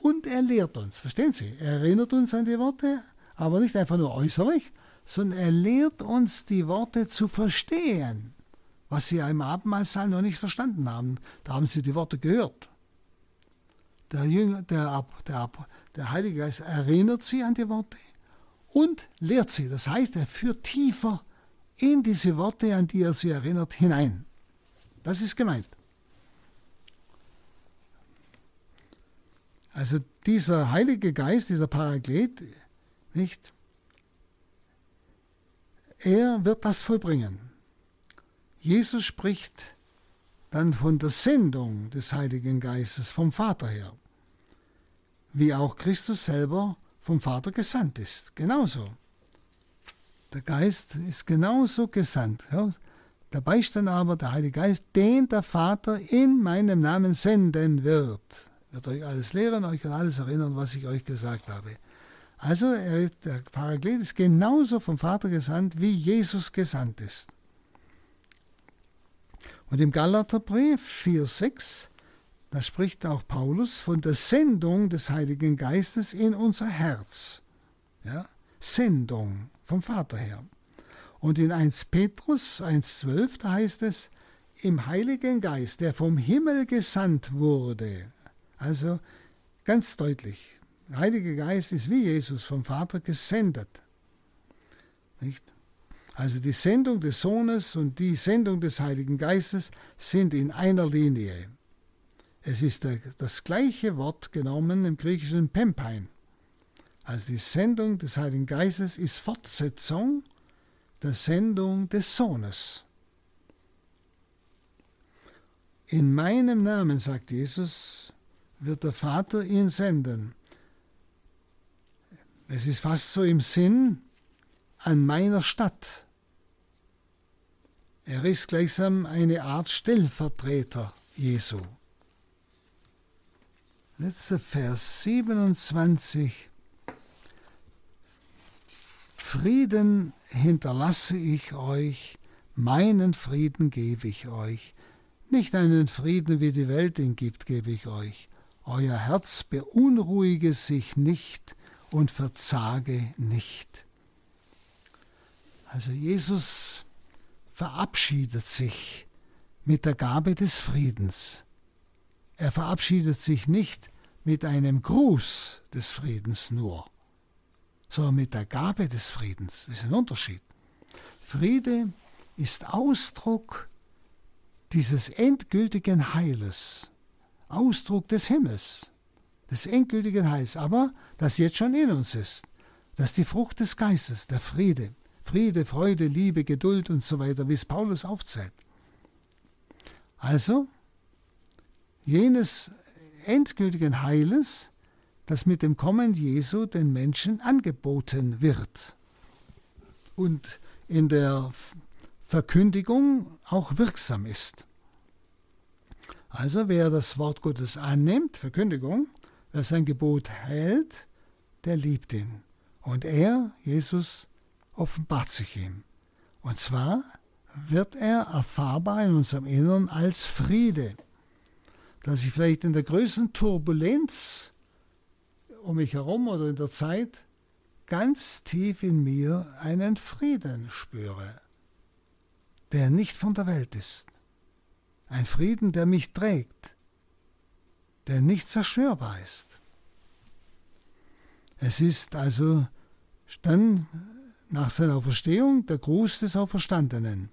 und er lehrt uns. Verstehen Sie? Er erinnert uns an die Worte, aber nicht einfach nur äußerlich, sondern er lehrt uns, die Worte zu verstehen was sie im Abendmahlsaal noch nicht verstanden haben. Da haben sie die Worte gehört. Der, Jünger, der, der, der Heilige Geist erinnert sie an die Worte und lehrt sie. Das heißt, er führt tiefer in diese Worte, an die er sie erinnert, hinein. Das ist gemeint. Also dieser Heilige Geist, dieser Paraklet, nicht? Er wird das vollbringen. Jesus spricht dann von der Sendung des Heiligen Geistes vom Vater her, wie auch Christus selber vom Vater gesandt ist. Genauso. Der Geist ist genauso gesandt. Ja. Der Beistand aber, der Heilige Geist, den der Vater in meinem Namen senden wird, wird euch alles lehren, euch an alles erinnern, was ich euch gesagt habe. Also er, der Paraklet ist genauso vom Vater gesandt, wie Jesus gesandt ist. Und im Galaterbrief 4,6, da spricht auch Paulus von der Sendung des Heiligen Geistes in unser Herz. Ja? Sendung vom Vater her. Und in 1 Petrus 1,12, da heißt es, im Heiligen Geist, der vom Himmel gesandt wurde. Also ganz deutlich, der Heilige Geist ist wie Jesus vom Vater gesendet. Nicht? Also die Sendung des Sohnes und die Sendung des Heiligen Geistes sind in einer Linie. Es ist das gleiche Wort genommen im griechischen Pempein. Also die Sendung des Heiligen Geistes ist Fortsetzung der Sendung des Sohnes. In meinem Namen, sagt Jesus, wird der Vater ihn senden. Es ist fast so im Sinn an meiner Stadt. Er ist gleichsam eine Art Stellvertreter Jesu. Letzter Vers 27. Frieden hinterlasse ich euch, meinen Frieden gebe ich euch. Nicht einen Frieden, wie die Welt ihn gibt, gebe ich euch. Euer Herz beunruhige sich nicht und verzage nicht. Also Jesus verabschiedet sich mit der Gabe des Friedens. Er verabschiedet sich nicht mit einem Gruß des Friedens nur, sondern mit der Gabe des Friedens. Das ist ein Unterschied. Friede ist Ausdruck dieses endgültigen Heiles, Ausdruck des Himmels, des endgültigen Heils, aber das jetzt schon in uns ist. Das ist die Frucht des Geistes, der Friede. Friede, Freude, Liebe, Geduld und so weiter, wie es Paulus aufzeigt. Also, jenes endgültigen Heiles, das mit dem Kommen Jesu den Menschen angeboten wird und in der Verkündigung auch wirksam ist. Also wer das Wort Gottes annimmt, Verkündigung, wer sein Gebot hält, der liebt ihn. Und er, Jesus, offenbart sich ihm. Und zwar wird er erfahrbar in unserem Innern als Friede, dass ich vielleicht in der größten Turbulenz um mich herum oder in der Zeit ganz tief in mir einen Frieden spüre, der nicht von der Welt ist. Ein Frieden, der mich trägt, der nicht zerstörbar ist. Es ist also dann nach seiner Auferstehung der Gruß des Auferstandenen.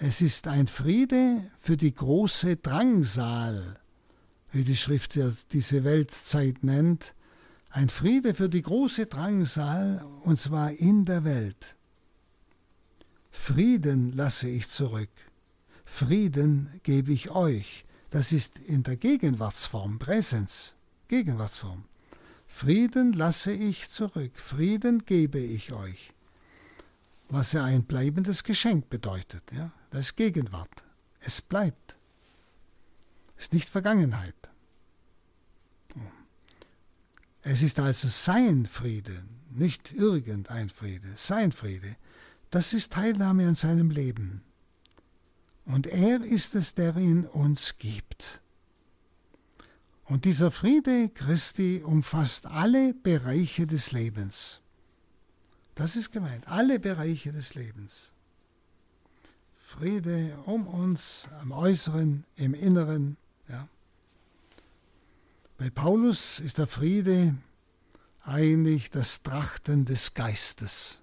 Es ist ein Friede für die große Drangsal, wie die Schrift diese Weltzeit nennt. Ein Friede für die große Drangsal, und zwar in der Welt. Frieden lasse ich zurück, Frieden gebe ich euch. Das ist in der Gegenwartsform, Präsens, Gegenwartsform. Frieden lasse ich zurück, Frieden gebe ich euch. Was ja ein bleibendes Geschenk bedeutet. Ja? Das ist Gegenwart. Es bleibt. Es ist nicht Vergangenheit. Es ist also sein Friede, nicht irgendein Friede, sein Friede. Das ist Teilnahme an seinem Leben. Und er ist es, der ihn uns gibt. Und dieser Friede Christi umfasst alle Bereiche des Lebens. Das ist gemeint, alle Bereiche des Lebens. Friede um uns, am Äußeren, im Inneren. Ja. Bei Paulus ist der Friede eigentlich das Trachten des Geistes.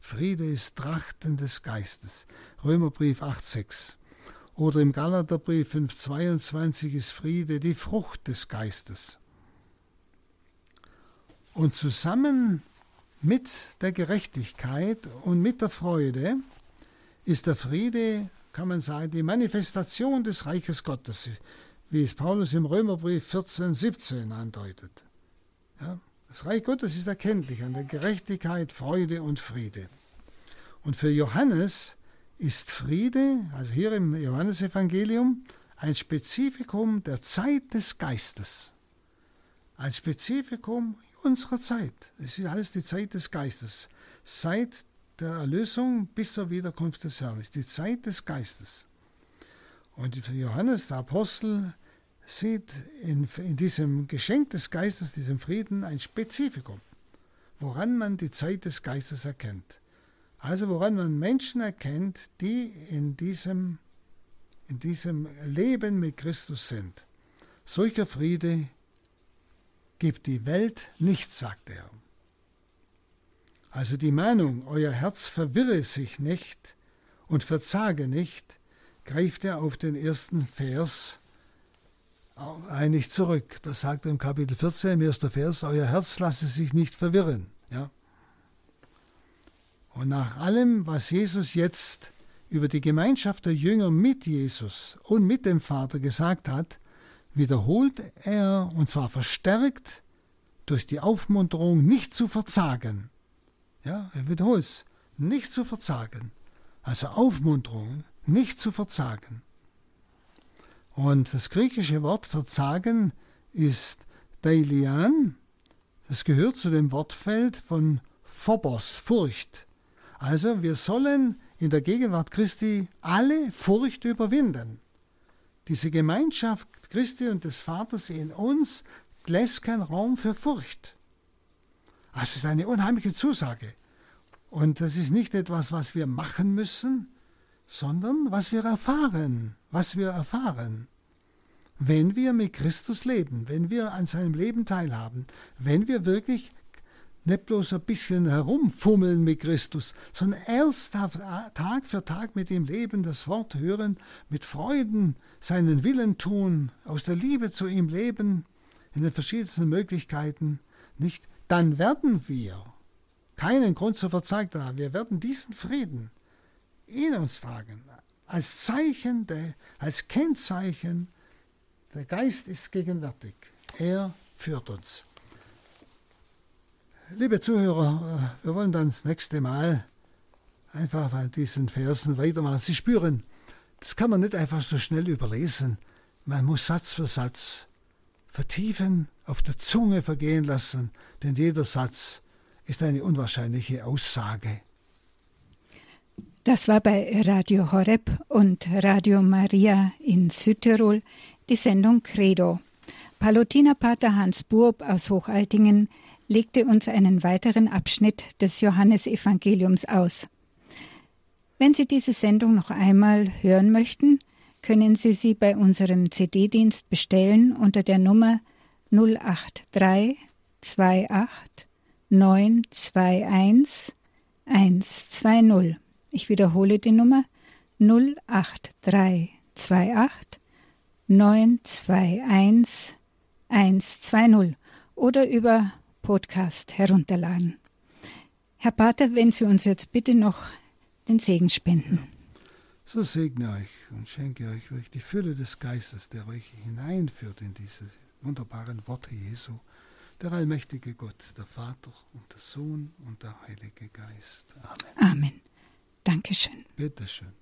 Friede ist Trachten des Geistes. Römerbrief 8,6. Oder im Galaterbrief 5,22 ist Friede die Frucht des Geistes. Und zusammen mit der Gerechtigkeit und mit der Freude ist der Friede, kann man sagen, die Manifestation des Reiches Gottes, wie es Paulus im Römerbrief 14, 17 andeutet. Ja, das Reich Gottes ist erkenntlich an der Gerechtigkeit, Freude und Friede. Und für Johannes ist Friede, also hier im Johannesevangelium, ein Spezifikum der Zeit des Geistes. Ein Spezifikum unserer Zeit. Es ist alles die Zeit des Geistes. Seit der Erlösung bis zur Wiederkunft des Herrn ist die Zeit des Geistes. Und Johannes, der Apostel, sieht in, in diesem Geschenk des Geistes, diesem Frieden, ein Spezifikum, woran man die Zeit des Geistes erkennt. Also woran man Menschen erkennt, die in diesem, in diesem Leben mit Christus sind. Solcher Friede gibt die Welt nicht, sagt er. Also die Mahnung, euer Herz verwirre sich nicht und verzage nicht, greift er auf den ersten Vers eigentlich zurück. Das sagt er im Kapitel 14, im ersten Vers, euer Herz lasse sich nicht verwirren. Ja? Und nach allem, was Jesus jetzt über die Gemeinschaft der Jünger mit Jesus und mit dem Vater gesagt hat, wiederholt er, und zwar verstärkt, durch die Aufmunterung, nicht zu verzagen. Ja, er wiederholt es, nicht zu verzagen. Also Aufmunterung, nicht zu verzagen. Und das griechische Wort verzagen ist Dailian. Das gehört zu dem Wortfeld von Phobos, Furcht. Also wir sollen in der Gegenwart Christi alle Furcht überwinden. Diese Gemeinschaft Christi und des Vaters in uns lässt keinen Raum für Furcht. Das also ist eine unheimliche Zusage. Und das ist nicht etwas, was wir machen müssen, sondern was wir erfahren, was wir erfahren. Wenn wir mit Christus leben, wenn wir an seinem Leben teilhaben, wenn wir wirklich nicht bloß ein bisschen herumfummeln mit Christus, sondern ernsthaft Tag für Tag mit ihm leben, das Wort hören, mit Freuden seinen Willen tun, aus der Liebe zu ihm leben, in den verschiedensten Möglichkeiten, nicht, dann werden wir keinen Grund zur Verzeichnen haben. Wir werden diesen Frieden in uns tragen, als Zeichen, der, als Kennzeichen, der Geist ist gegenwärtig. Er führt uns. Liebe Zuhörer, wir wollen dann das nächste Mal einfach bei diesen Versen weitermachen. Sie spüren, das kann man nicht einfach so schnell überlesen. Man muss Satz für Satz vertiefen, auf der Zunge vergehen lassen, denn jeder Satz ist eine unwahrscheinliche Aussage. Das war bei Radio Horeb und Radio Maria in Südtirol die Sendung Credo. Palutinerpater Hans Burb aus Hochaltingen legte uns einen weiteren Abschnitt des Johannesevangeliums aus. Wenn Sie diese Sendung noch einmal hören möchten, können Sie sie bei unserem CD-Dienst bestellen unter der Nummer 083 28 921 120. Ich wiederhole die Nummer 08328 921 120 oder über Podcast herunterladen. Herr Pater, wenn Sie uns jetzt bitte noch den Segen spenden. So segne euch und schenke euch wirklich die Fülle des Geistes, der euch hineinführt in diese wunderbaren Worte Jesu. Der allmächtige Gott, der Vater und der Sohn und der Heilige Geist. Amen. Amen. Dankeschön. Bitteschön.